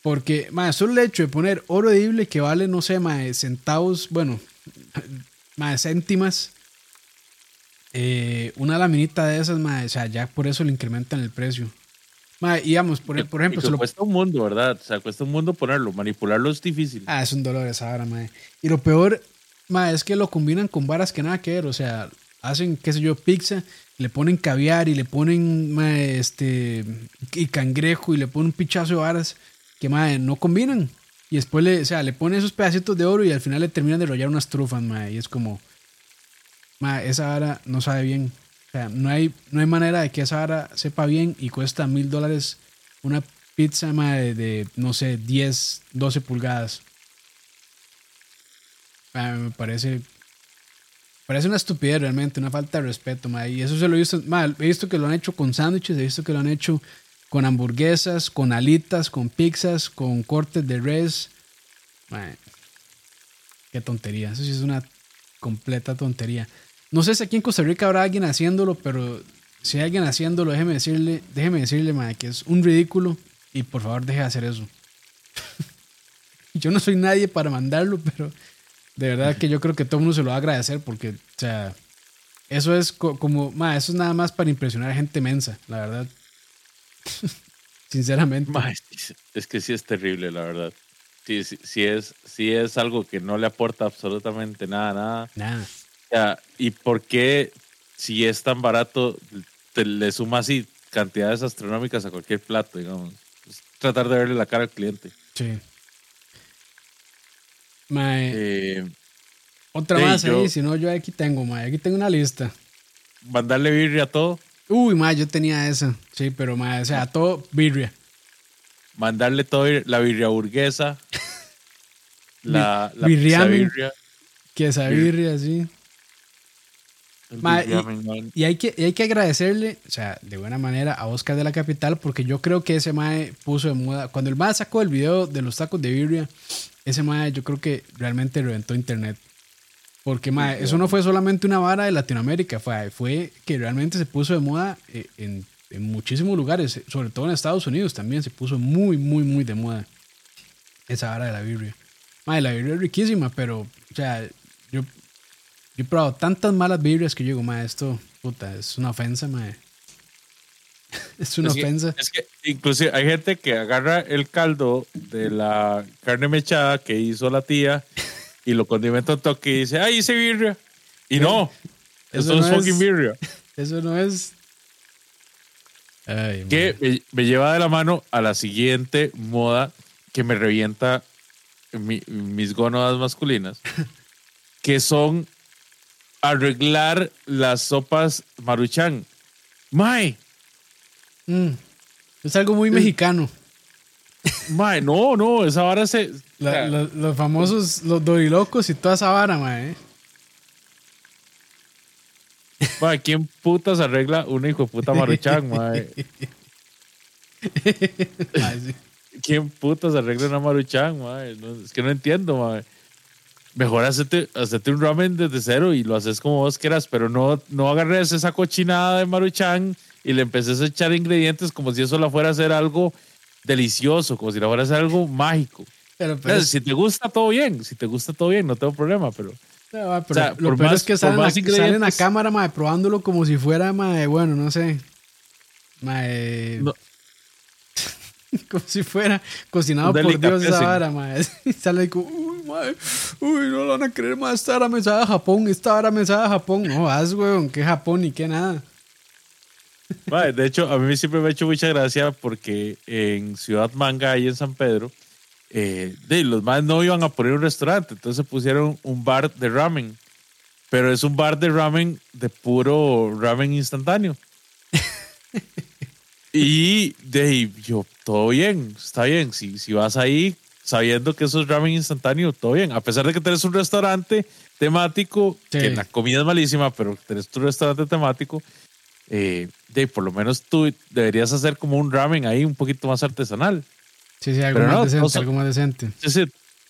Porque, más solo el hecho de poner oro edible que vale, no sé, más centavos, bueno, más céntimas, eh, una laminita de esas, más, o sea, ya por eso le incrementan el precio. Ma, digamos, por, por ejemplo. se lo... cuesta un mundo, ¿verdad? O sea, cuesta un mundo ponerlo. Manipularlo es difícil. Ah, es un dolor esa vara, mae. Y lo peor, ma, es que lo combinan con varas que nada que ver. O sea, hacen, qué sé yo, pizza, le ponen caviar y le ponen, ma, este, y cangrejo y le ponen un pichazo de varas que madre, no combinan. Y después le, o sea, le pone esos pedacitos de oro y al final le terminan de rollar unas trufas, madre. Y es como, madre, esa vara no sabe bien. O sea, no hay, no hay manera de que esa vara sepa bien y cuesta mil dólares una pizza, madre, de, no sé, 10, 12 pulgadas. me parece parece una estupidez realmente, una falta de respeto, madre. Y eso se lo he visto, he visto que lo han hecho con sándwiches, he visto que lo han hecho con hamburguesas, con alitas, con pizzas, con cortes de res. qué tontería. Eso sí es una completa tontería. No sé si aquí en Costa Rica habrá alguien haciéndolo, pero si hay alguien haciéndolo, déjeme decirle, déjeme decirle, que es un ridículo y por favor deje de hacer eso. yo no soy nadie para mandarlo, pero de verdad que yo creo que todo el mundo se lo va a agradecer porque, o sea, eso es como, eso es nada más para impresionar a gente mensa, la verdad. Sinceramente. es que sí es terrible, la verdad. Sí, sí, es, sí es algo que no le aporta absolutamente nada, nada. Nada. ¿Y por qué, si es tan barato, te le suma así cantidades astronómicas a cualquier plato, digamos? tratar de verle la cara al cliente. Sí. Mae. Eh, otra más ahí, si no, yo aquí tengo, mae. Aquí tengo una lista. Mandarle birria a todo. Uy, mae, yo tenía esa. Sí, pero mae, o sea, todo birria. Mandarle todo la birria burguesa. la, la birria. Quesabirria, birria, sí y, hay que, hay que agradecerle, o sea, de buena manera a Oscar de la Capital, porque yo creo que ese Mae puso de moda. Cuando el Mae sacó el video de los tacos de birria, ese Mae yo creo que realmente reventó internet. Porque Mae, eso no fue solamente una vara de Latinoamérica, fue, fue que realmente se puso de moda eh, en, en muchísimos lugares, sobre todo en Estados Unidos también se puso muy, muy, muy de moda esa vara de la birria. Mae, la birria es riquísima, pero, o sea, yo yo he probado tantas malas birrias que yo digo, ma, esto, puta, es una ofensa, ma. es una ofensa. es que inclusive hay gente que agarra el caldo de la carne mechada que hizo la tía y lo condimenta un toque y dice, ay, hice birria. Y no, eso, no es fucking birria. Eso no es. que me, lleva de la mano a la siguiente moda que me revienta mis gónadas masculinas, que son arreglar las sopas maruchan. Mae. Mm. Es algo muy mexicano. Mae, no, no, esa vara se. Los famosos, los dorilocos y toda esa vara, mae. Mae, ¿quién putas arregla una hijo de puta maruchan, mae? ¿Quién putas arregla una maruchan, mae? es que no entiendo, mae mejor hacerte, un ramen desde cero y lo haces como vos quieras, pero no, no agarres esa cochinada de maruchan y le empeces a echar ingredientes como si eso la fuera a hacer algo delicioso, como si la fuera a hacer algo mágico. Pero, si te gusta, todo bien. Si te gusta, todo bien, no tengo problema, pero. lo peor es que salen, a, salen a cámara, mae, probándolo como si fuera, mae, bueno, no sé. Mae, como si fuera cocinado por Dios esa vara, mae. sale ahí como, uy, no lo van a creer más, esta hora me sabe a Japón, esta hora me sabe a Japón. No, haz, weón, que Japón ni que nada. de hecho, a mí siempre me ha hecho mucha gracia porque en Ciudad Manga, y en San Pedro, eh, de, los más no iban a poner un restaurante, entonces pusieron un bar de ramen. Pero es un bar de ramen de puro ramen instantáneo. y de yo, todo bien, está bien. Si, si vas ahí, sabiendo que eso es ramen instantáneo, todo bien. A pesar de que tenés un restaurante temático, que la comida es malísima, pero tenés tu restaurante temático, eh, de por lo menos tú deberías hacer como un ramen ahí un poquito más artesanal. Sí, sí, algo, más, decente, algo más decente. Sí, sí,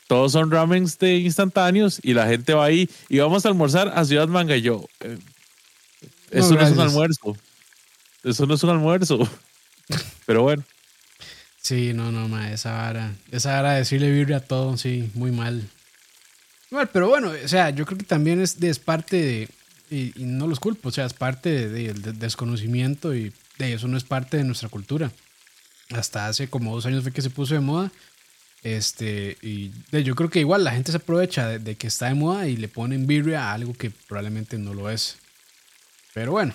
todos son ramens de instantáneos y la gente va ahí y vamos a almorzar a Ciudad Manga y yo. Eh, eso no es un almuerzo. Eso no es un almuerzo. Pero bueno. Sí, no, no, ma, esa vara. Esa vara de decirle birria a todo, sí, muy mal. Bueno, pero bueno, o sea, yo creo que también es, es parte de. Y, no los culpo, o sea, es parte del desconocimiento y de eso no es parte de nuestra cultura. Hasta hace como dos años fue que se puso de moda. Este, y yo creo que igual la gente se aprovecha de, de, que está de moda y le ponen birria a algo que probablemente no lo es. Pero bueno,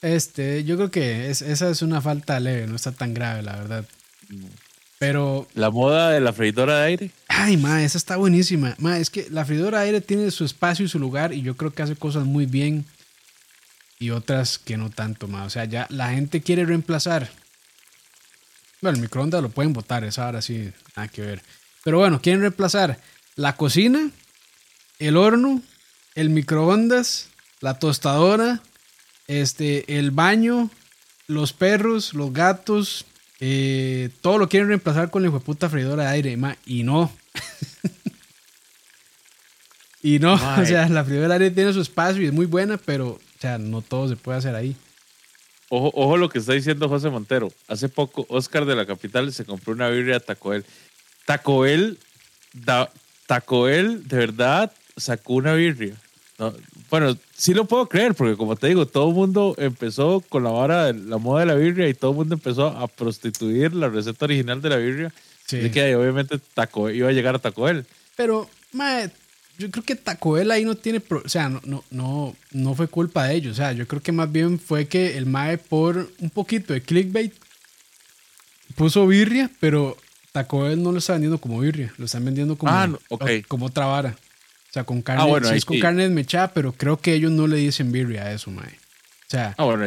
este, yo creo que esa es una falta leve, no está tan grave, la verdad. Pero. La moda de la freidora de aire. Ay, ma, esa está buenísima. Ma, es que la freidora de aire tiene su espacio y su lugar y yo creo que hace cosas muy bien y otras que no tanto, ma. O sea, ya la gente quiere reemplazar. Bueno, el microondas lo pueden botar, esa ahora sí, nada que ver. Pero bueno, quieren reemplazar la cocina, el horno, el microondas, la tostadora, este, el baño, los perros, los gatos, eh, todo lo quieren reemplazar con la puta freidora de aire, y no. y no, o sea, la freidora de aire tiene su espacio y es muy buena, pero, o sea, no todo se puede hacer ahí. Ojo, ojo lo que está diciendo José Montero. Hace poco, Oscar de la capital se compró una birria Taco Bell. Taco Bell, Taco Bell, de verdad, sacó una birria bueno, sí lo puedo creer, porque como te digo, todo el mundo empezó con la vara, la moda de la birria y todo el mundo empezó a prostituir la receta original de la birria. Así que obviamente Taco iba a llegar a Taco Bell. Pero, mae, yo creo que Taco Bell ahí no tiene, o sea, no, no, no, no fue culpa de ellos. O sea, yo creo que más bien fue que el mae por un poquito de clickbait puso birria, pero Taco Bell no lo está vendiendo como birria, lo están vendiendo como, ah, como otra vara. O sea, con carne, ah, es con carne desmechada, pero creo que ellos no le dicen birria a eso, mae. O sea, ah, bueno,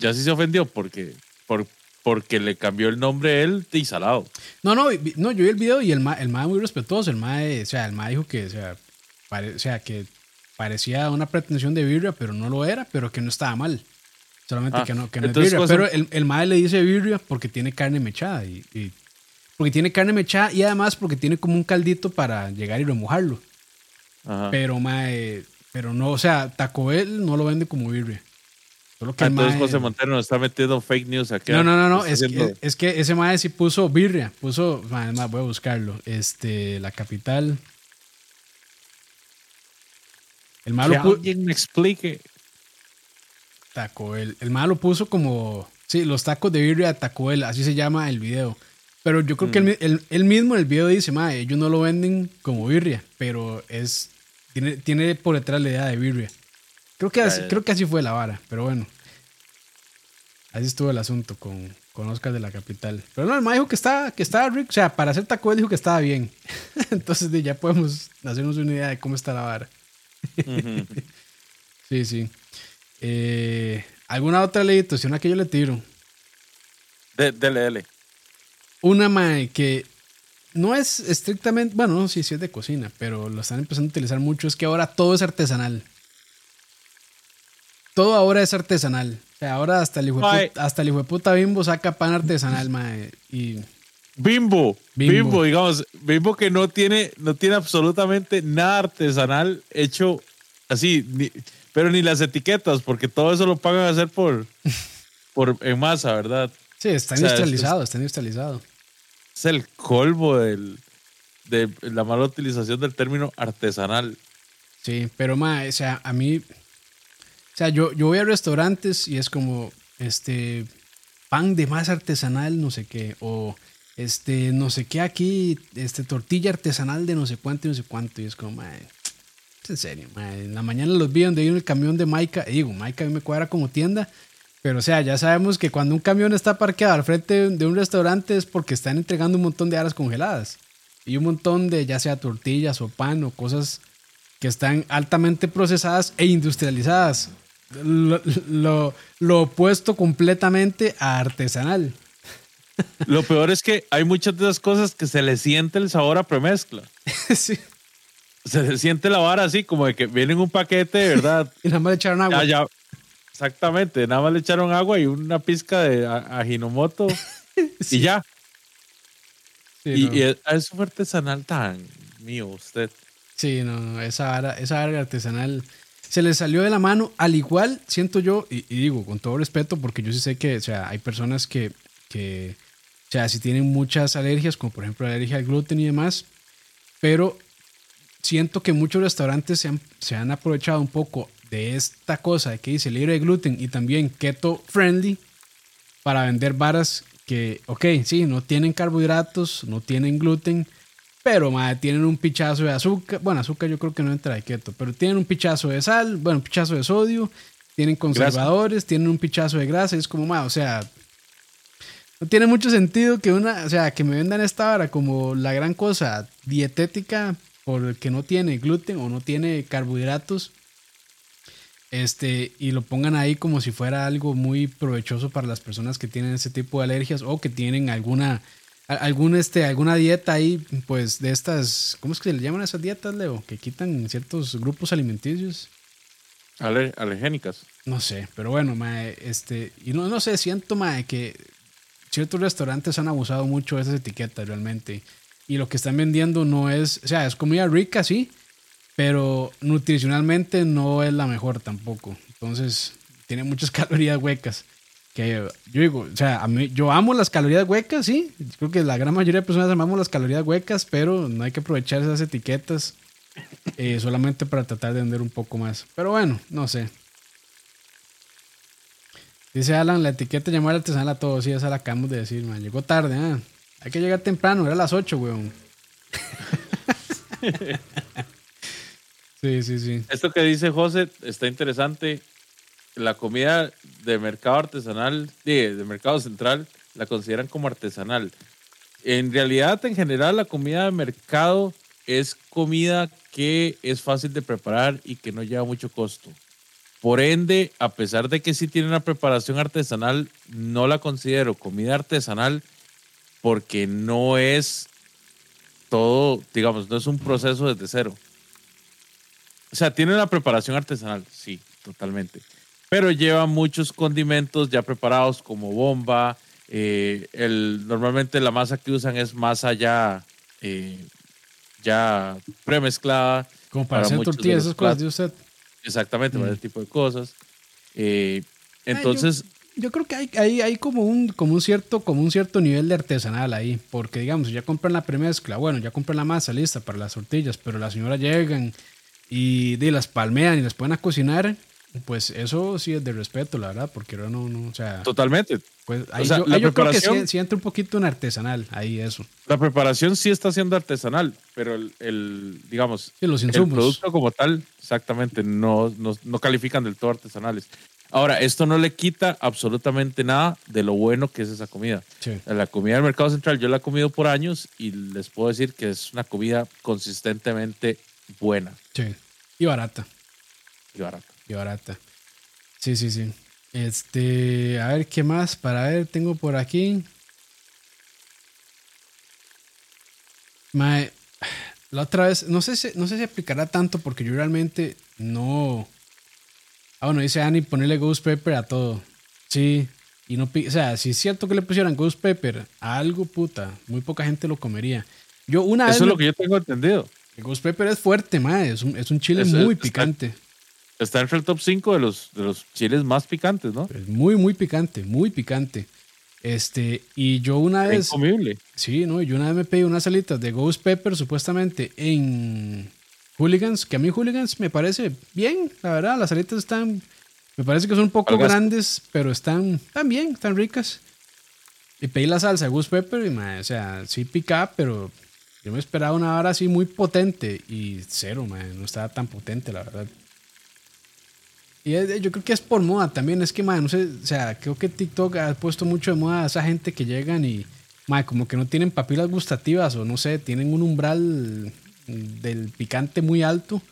ya sí se ofendió porque, por, porque le cambió el él él y salado. No, no, no, yo vi el video y el mae, el muy respetuoso, el mae, o sea, el mae dijo que, o sea, o sea, que parecía una pretensión de birria, pero no lo era, pero que no estaba mal. Solamente ah, que no, que no es birria. Pero el, el mae le dice birria porque tiene carne mechada y, y porque tiene carne mechada y además porque tiene como un caldito para llegar y remojarlo. Pero, mae, pero no, o sea, Taco Bell no lo vende como birria. Solo que ah, entonces José Montero nos está metiendo fake news aquí. No, no, no, no. Es, que, es, que, ese mae sí puso birria. Puso, además voy a buscarlo. Este, la capital. El malo que alguien me explique. Taco Bell. El malo puso como, sí, los tacos de birria de Taco Bell, así se llama el video. Pero yo creo que él, mm. mismo en el video dice, mae, ellos no lo venden como birria, pero es tiene, tiene por detrás la idea de birria. Creo que, así, creo que así fue la vara, pero bueno. Así estuvo el asunto con, con Oscar de la Capital. Pero no, el mae dijo que estaba, que estaba rico. O sea, para hacer taco, él dijo que estaba bien. Entonces ya podemos hacernos una idea de cómo está la vara. sí, sí. Eh, ¿Alguna otra una que yo le tiro? dele, dele. Una mae que no es estrictamente, bueno, no, sí, sí es de cocina, pero lo están empezando a utilizar mucho, es que ahora todo es artesanal. Todo ahora es artesanal. O sea, ahora de hasta el hijo de puta Bimbo saca pan artesanal, mae. Y Bimbo, Bimbo, digamos, Bimbo que no tiene, no tiene absolutamente nada artesanal hecho así, pero ni las etiquetas, porque todo eso lo pagan a hacer por, por en masa, ¿verdad? Sí, está industrializado, está industrializado es el colmo del, de la mala utilización del término artesanal. Sí, pero ma, o sea, a mí, o sea, yo, yo voy a restaurantes y es como, este, pan de más artesanal, no sé qué, o este, no sé qué aquí, este, tortilla artesanal de no sé cuánto y no sé cuánto, y es como, ma, es en serio, ma, en la mañana los vi donde en el camión de Maika, y digo, Maika a mí me cuadra como tienda, pero o sea, ya sabemos que cuando un camión está parqueado al frente de un restaurante es porque están entregando un montón de aras congeladas. Y un montón de ya sea tortillas o pan o cosas que están altamente procesadas e industrializadas. Lo, opuesto completamente a artesanal. Lo peor es que hay muchas de esas cosas que se le siente el sabor a premezcla. sí. Se le siente la vara así, como de que viene en un paquete, ¿verdad? y nada más le echaron agua. ya, Exactamente, nada más le echaron agua y una pizca de ajinomoto y ya. y, es, un artesanal tan mío usted. Sí, no, esa área, esa artesanal se le salió de la mano, al igual siento yo, y, digo con todo respeto, porque yo sí sé que, o sea, hay personas que, que, o sea, si tienen muchas alergias, como por ejemplo la alergia al gluten y demás, pero siento que muchos restaurantes se han, se han aprovechado un poco de esta cosa que dice libre de gluten y también keto friendly para vender varas que, ok, sí, no tienen carbohidratos, no tienen gluten, pero madre, tienen un pichazo de azúcar. Bueno, azúcar yo creo que no entra de keto, pero tienen un pichazo de sal, bueno, un pichazo de sodio, tienen conservadores, tienen un pichazo de grasa. es como, madre, o sea, no tiene mucho sentido que una, o sea, que me vendan esta vara como la gran cosa dietética porque no tiene gluten o no tiene carbohidratos este, y lo pongan ahí como si fuera algo muy provechoso para las personas que tienen ese tipo de alergias o que tienen alguna, algún, este, alguna dieta ahí, pues de estas, ¿cómo es que se le llaman esas dietas, Leo? Que quitan ciertos grupos alimenticios. alergénicas. No sé, pero bueno, mae, este, y no, no sé, siento, mae, que ciertos restaurantes han abusado mucho de esas etiquetas realmente. Y lo que están vendiendo no es, o sea, es comida rica, sí, pero nutricionalmente no es la mejor tampoco. Entonces, tiene muchas calorías huecas. Que yo digo, o sea, a mí, yo amo las calorías huecas, sí. Creo que la gran mayoría de personas amamos las calorías huecas, pero no hay que aprovechar esas etiquetas eh, solamente para tratar de vender un poco más. Pero bueno, no sé. Dice Alan, la etiqueta llamar artesanal a todos. Sí, esa la acabamos de decir, man. Llegó tarde, ¿eh? Hay que llegar temprano, era las 8, weón. Sí, sí, sí. Esto que dice José está interesante. La comida de mercado artesanal, de, de mercado central, la consideran como artesanal. en realidad, en general, la comida de mercado es comida que es fácil de preparar y que no lleva mucho costo. Por ende, a pesar de que sí tiene una preparación artesanal, no la considero comida artesanal porque no es todo, digamos, no es un proceso desde cero. O sea, tiene una preparación artesanal, sí, totalmente. Pero lleva muchos condimentos ya preparados como bomba. Eh, el, normalmente la masa que usan es masa ya, eh, ya premezclada. Como para, hacer tortillas, esas cosas de usted. Exactamente, para mm. ese tipo de cosas. Eh, entonces. Yo, creo que hay, hay, hay, como, un, como, un cierto, como un cierto nivel de artesanal ahí. Porque, digamos, ya compran la premezcla, bueno, ya compran la masa lista para las tortillas, pero las señoras llegan y las palmean y las pueden a cocinar, pues eso sí es de respeto, la verdad, porque no, no, o sea. Totalmente. Pues ahí, yo, creo que sí, entra un poquito en artesanal, ahí eso. La preparación sí está siendo artesanal, pero el, digamos, los el producto como tal, exactamente, no, no, no califican del todo artesanales. Ahora, esto no le quita absolutamente nada de lo bueno que es esa comida. La comida del Mercado Central yo la he comido por años y les puedo decir que es una comida consistentemente buena. Sí. Y barata. Y barata. Y barata. Sí, sí, sí. Este, a ver qué más para ver, tengo por aquí. la otra vez, no sé, si, no sé si aplicará tanto porque yo realmente no. Ah, bueno, dice Annie, ponerle Ghost Pepper a todo. Sí, y no, o sea, si es cierto que le pusieran Ghost Pepper a algo, puta, muy poca gente lo comería. Yo una Eso es lo que yo tengo entendido. El ghost pepper es fuerte, ma. Es un, es un chile muy picante. Está entre el top 5 de los, de los chiles más picantes, ¿no? Es muy, muy picante, muy picante. Este, y yo una vez. Incomible. Sí, no, yo una vez me pedí unas salitas de Ghost Pepper, supuestamente en Hooligans, que a mí Hooligans me parece bien, la verdad. Las salitas están. Me parece que son un poco grandes, pero están, están bien, están ricas. Y pedí la salsa de Ghost Pepper y, o sea, sí pica, pero yo me esperaba una hora así muy potente y cero, man, no estaba tan potente, la verdad. Y yo creo que es por moda también, es que, man, no sé, o sea, creo que TikTok ha puesto mucho de moda a esa gente que llegan y, man, como que no tienen papilas gustativas o no sé, tienen un umbral del picante muy alto.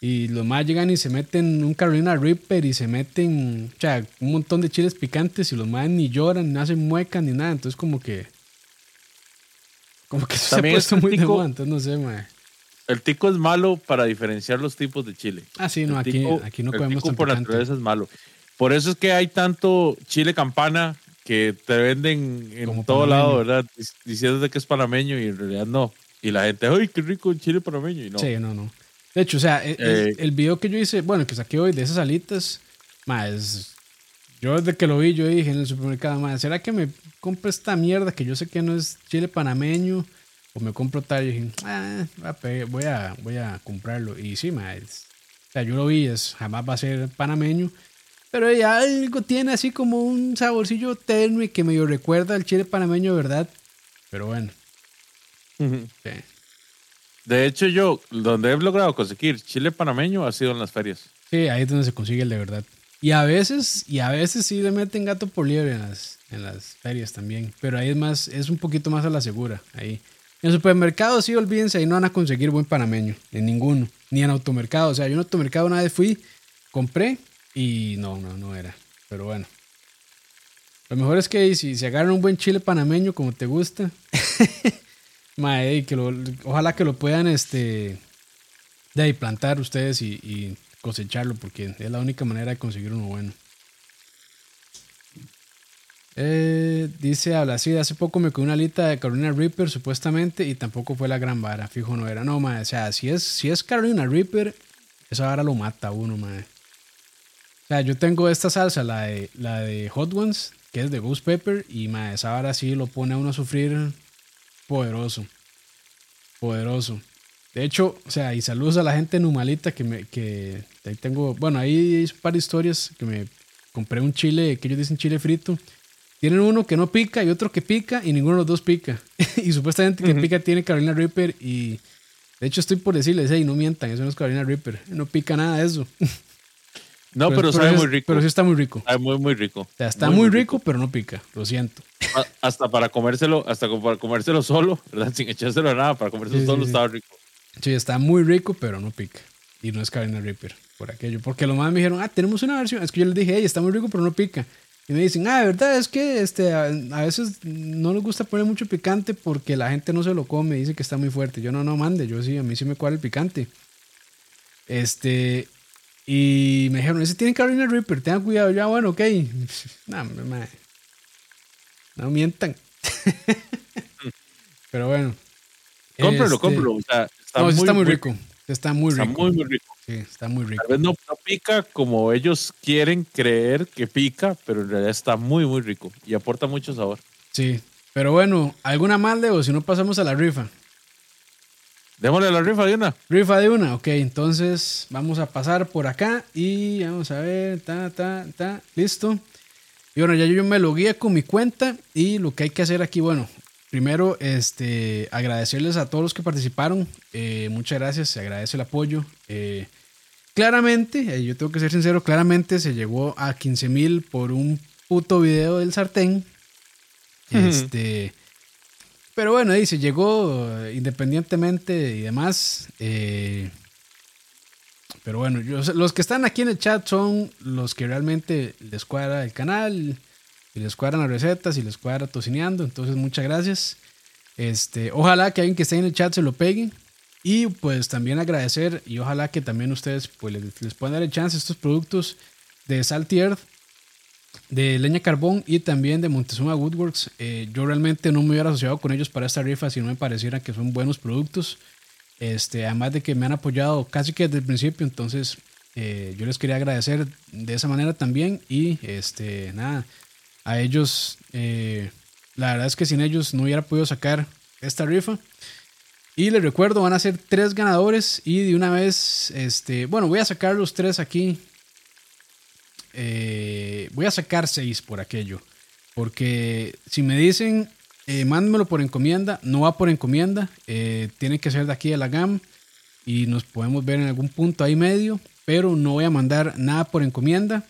Y los más llegan y se meten un Carolina Reaper y se meten, o sea, un montón de chiles picantes y los más ni lloran, ni hacen muecas ni nada. Entonces, como que como que se ha puesto muy de entonces no sé, mae. El tico es malo para diferenciar los tipos de chile. Ah, sí, no, aquí, aquí no comemos El tico por naturaleza es malo. Por eso es que hay tanto chile campana que te venden en todo lado, ¿verdad? Diciendo que es panameño y en realidad no. Y la gente, ¡ay, qué rico un chile panameño! Y no. Sí, no, no. De hecho, o sea, e, el, eh, el, video que yo hice, bueno, que saqué hoy de esas alitas, más yo desde que lo vi, yo dije en el supermercado, más, ¿será que me compro esta mierda que yo sé que no es chile panameño? O me compro tal y dije, ah, voy a, voy a comprarlo. Y sí, más, o sea, yo lo vi, es, jamás va a ser panameño. Pero ya algo tiene así como un saborcillo tenue que medio recuerda al chile panameño, ¿verdad? Pero bueno. De hecho, yo, donde he logrado conseguir chile panameño ha sido en las ferias. Sí, ahí es donde se consigue el de verdad. Y a veces, y a veces sí le meten gato por liebre en las, en las ferias también. Pero ahí es más, es un poquito más a la segura. Ahí. En supermercados sí, olvídense, ahí no van a conseguir buen panameño. En ninguno. Ni en automercado. O sea, yo en automercado una vez fui, compré y no, no, no era. Pero bueno. Lo mejor es que si se agarran un buen chile panameño como te gusta, mae, que lo, ojalá que lo puedan este, de ahí plantar ustedes y cosecharlo porque es la única manera de conseguir uno bueno. Eh, dice, habla así, hace poco me comí una alita de Carolina Reaper supuestamente y tampoco fue la gran vara, fijo no era, no, madre, o sea, si es, si es Carolina Reaper, esa vara lo mata uno, madre. O sea, yo tengo esta salsa, la de, la de Hot Ones, que es de Ghost Pepper, y madre, esa vara sí lo pone a uno a sufrir poderoso, poderoso. De hecho, o sea, y saludos a la gente numalita que me, que ahí tengo, bueno, ahí hay un par de historias que me compré un chile, que ellos dicen chile frito. Tienen uno que no pica y otro que pica y ninguno de los dos pica. y supuestamente que pica tiene Carolina Reaper y de hecho estoy por decirles, hey, no mientan, eso no es Carolina Reaper, no pica nada de eso. No, pero, sabe muy rico. Pero sí está muy rico. Está muy, muy rico. O sea, está muy, rico, pero no pica, lo siento. Hasta para comérselo, hasta para comérselo solo, ¿verdad? Sin echárselo nada, para comérselo solo estaba rico. Sí, está muy rico, pero no pica. Y no es Carolina Reaper, por aquello. Porque lo más me dijeron, ah, tenemos una versión. Es que yo les dije, hey, está muy rico, pero no pica. Y me dicen, ah, de verdad, es que este, a, veces no nos gusta poner mucho picante porque la gente no se lo come, dice que está muy fuerte. Yo no, no mande, yo sí, a mí sí me cuadra el picante. Este, y me dijeron, ese tiene Carolina Reaper, tengan cuidado. Ya, bueno, ok. No, no mientan. Pero bueno. Cómpralo, este, cómpralo. está, no, está muy rico. Está muy rico. Está muy, muy rico. Sí, está muy rico. Tal vez no, pica como ellos quieren creer que pica, pero en realidad está muy, muy rico y aporta mucho sabor. Sí. Pero bueno, ¿alguna más, Leo? Si no, pasamos a la rifa. Démosle la rifa de una. Rifa de una, ok. Entonces vamos a pasar por acá y vamos a ver, ta, ta, ta, listo. Y bueno, ya yo me lo guía con mi cuenta y lo que hay que hacer aquí, bueno, primero este, agradecerles a todos los que participaron. Eh, muchas gracias, se agradece el apoyo. Eh, claramente, eh, yo tengo que ser sincero, claramente se llegó a 15 mil por un puto video del sartén. Este. Pero bueno, ahí se llegó independientemente y demás. Eh, pero bueno, los que están aquí en el chat son los que realmente les cuadra el canal, y les cuadran las recetas y les cuadra tocineando. Entonces, muchas gracias. Este, ojalá que alguien que esté en el chat se lo pegue. Y pues también agradecer y ojalá que también ustedes pues les, puedan dar el chance estos productos de Salty Earth de leña carbón y también de Montezuma Woodworks. Eh, yo realmente no me hubiera asociado con ellos para esta rifa si no me pareciera que son buenos productos. Este, además de que me han apoyado casi que desde el principio, entonces eh, yo les quería agradecer de esa manera también y este, nada, a ellos, eh, la verdad es que sin ellos no hubiera podido sacar esta rifa. Y les recuerdo, van a ser tres ganadores y de una vez, este, bueno, voy a sacar los tres aquí eh, voy a sacar seis por aquello. Porque si me dicen, eh, por encomienda, no va por encomienda. Eh, tiene que ser de aquí a la GAM y nos podemos ver en algún punto ahí medio. Pero no voy a mandar nada por encomienda.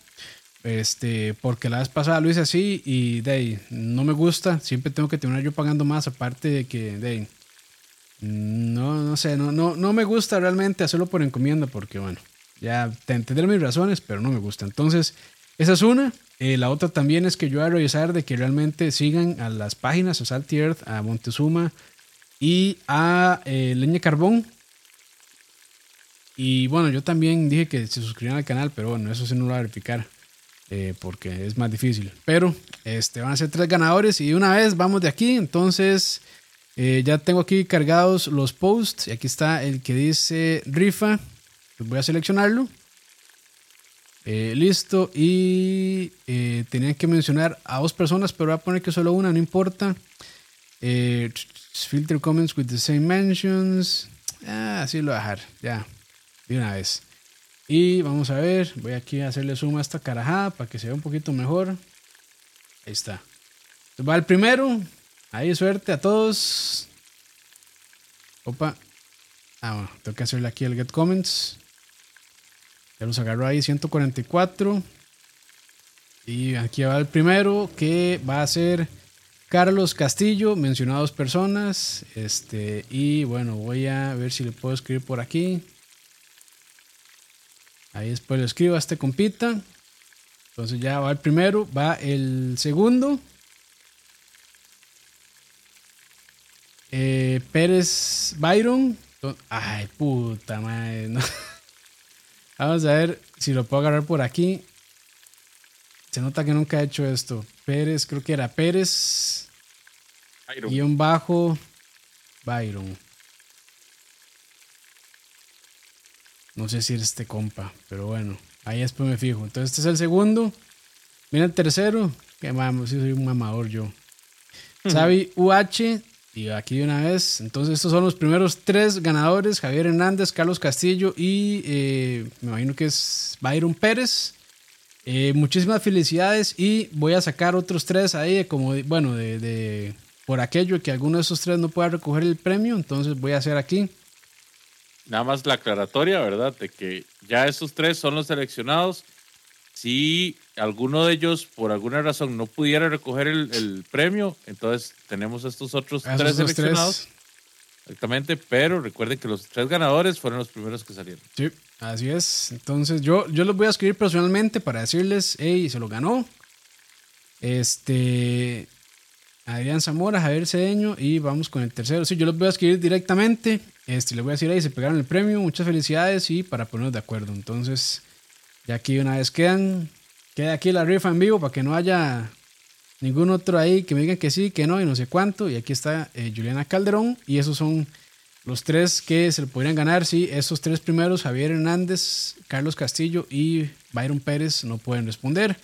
Este, porque la vez pasada lo hice así y de no me gusta. Siempre tengo que terminar yo pagando más. Aparte de que de no, no sé, no, no, no me gusta realmente hacerlo por encomienda porque bueno, ya tendré mis razones, pero no me gusta. Entonces, esa es una. Eh, la otra también es que yo voy a revisar de que realmente sigan a las páginas, a Salty Earth, a Montezuma y a eh, Leña Carbón. Y bueno, yo también dije que se suscribieran al canal, pero bueno, eso sí no lo voy a verificar. Eh, porque es más difícil. Pero este, van a ser tres ganadores y una vez vamos de aquí. Entonces ya tengo aquí cargados los posts y aquí está el que dice rifa pues voy a seleccionarlo. Eh, listo. Y eh, tenían que mencionar a dos personas, pero voy a poner que solo una, no importa. Eh, filter comments with the same mentions. Ah, así lo voy a dejar. Ya. De una vez. Y vamos a ver. Voy aquí a hacerle zoom a esta carajada para que se vea un poquito mejor. Ahí está. va el primero. Ahí suerte a todos. Opa. Ah, bueno, tengo que hacerle aquí el get comments. Ya los agarró ahí 144. Y aquí va el primero que va a ser Carlos Castillo, mencionado dos personas. Este, y bueno, voy a ver si le puedo escribir por aquí. Ahí después le escribo a este compita. Entonces ya va el primero, va el segundo. Eh, Pérez Byron. Ay, puta madre. No. Vamos a ver si lo puedo agarrar por aquí. Se nota que nunca he hecho esto. Pérez, creo que era Pérez. Byron. Guión bajo. Byron. No sé si es este compa, pero bueno, ahí después me fijo. Entonces este es el segundo. Mira el tercero. Que vamos, si soy un mamador yo. Xavi UH y aquí de una vez, entonces estos son los primeros tres ganadores, Javier Hernández, Carlos Castillo y eh, me imagino que es Byron Pérez. Eh, muchísimas felicidades y voy a sacar otros tres ahí, como bueno, de, por aquello que alguno de esos tres no pueda recoger el premio, entonces voy a hacer aquí. Nada más la aclaratoria, ¿verdad? De que ya esos tres son los seleccionados, Si alguno de ellos, por alguna razón, no pudiera recoger el, premio, entonces tenemos estos otros tres seleccionados. Exactamente, pero recuerden que los tres ganadores fueron los primeros que salieron. Sí, así es. Entonces yo, yo los voy a escribir personalmente para decirles, hey, se lo ganó. Este, Adrián Zamora, Javier Cedeño y vamos con el tercero. Sí, yo los voy a escribir directamente. Este, les voy a decir ahí, se pegaron el premio, muchas felicidades y para ponernos de acuerdo. Entonces, ya aquí una vez quedan, queda aquí la rifa en vivo para que no haya ningún otro ahí que me digan que sí, que no y no sé cuánto. Y aquí está eh, Juliana Calderón y esos son los tres que se lo podrían ganar. Sí, esos tres primeros, Javier Hernández, Carlos Castillo y Byron Pérez, no pueden responder.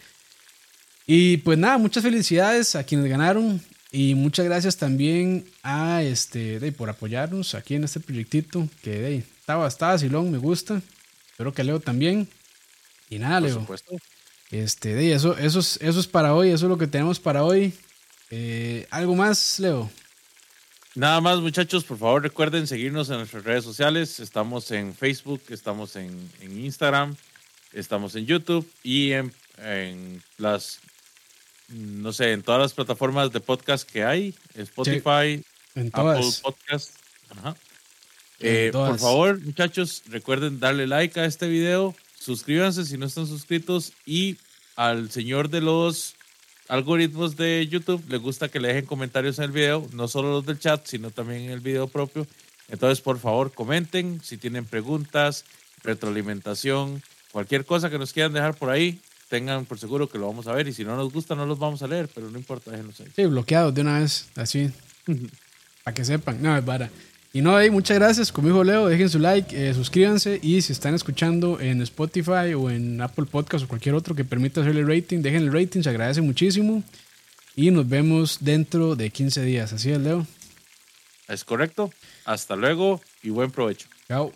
Y pues nada, muchas felicidades a quienes ganaron. Y muchas gracias también a este de, por apoyarnos aquí en este proyectito que de, estaba, estaba silón, me gusta. Espero que Leo también. Y nada, Leo. Por supuesto. Este, de, eso, eso, es, eso es para hoy, eso es lo que tenemos para hoy. Eh, ¿Algo más, Leo? Nada más, muchachos, por favor recuerden seguirnos en nuestras redes sociales. Estamos en Facebook, estamos en, en Instagram, estamos en YouTube y en, en las no sé, en todas las plataformas de podcast que hay, Spotify, Apple Podcast. Eh, por favor, muchachos, recuerden darle like a este video, suscríbanse si no están suscritos y al señor de los algoritmos de YouTube le gusta que le dejen comentarios en el video, no solo los del chat, sino también en el video propio. Entonces, por favor, comenten si tienen preguntas, retroalimentación, cualquier cosa que nos quieran dejar por ahí, tengan por seguro que lo vamos a ver y si no nos gusta no los vamos a leer, pero no importa, déjenos ahí. Sí, bloqueados de una vez, así, para que sepan. No, es vara. Y no, ahí, muchas gracias. Conmigo Leo, dejen su like, eh, suscríbanse y si están escuchando en Spotify o en Apple Podcast o cualquier otro que permita hacerle rating, dejen el rating, se agradece muchísimo. Y nos vemos dentro de 15 días. Así es, Leo. Es correcto. Hasta luego y buen provecho. Chao.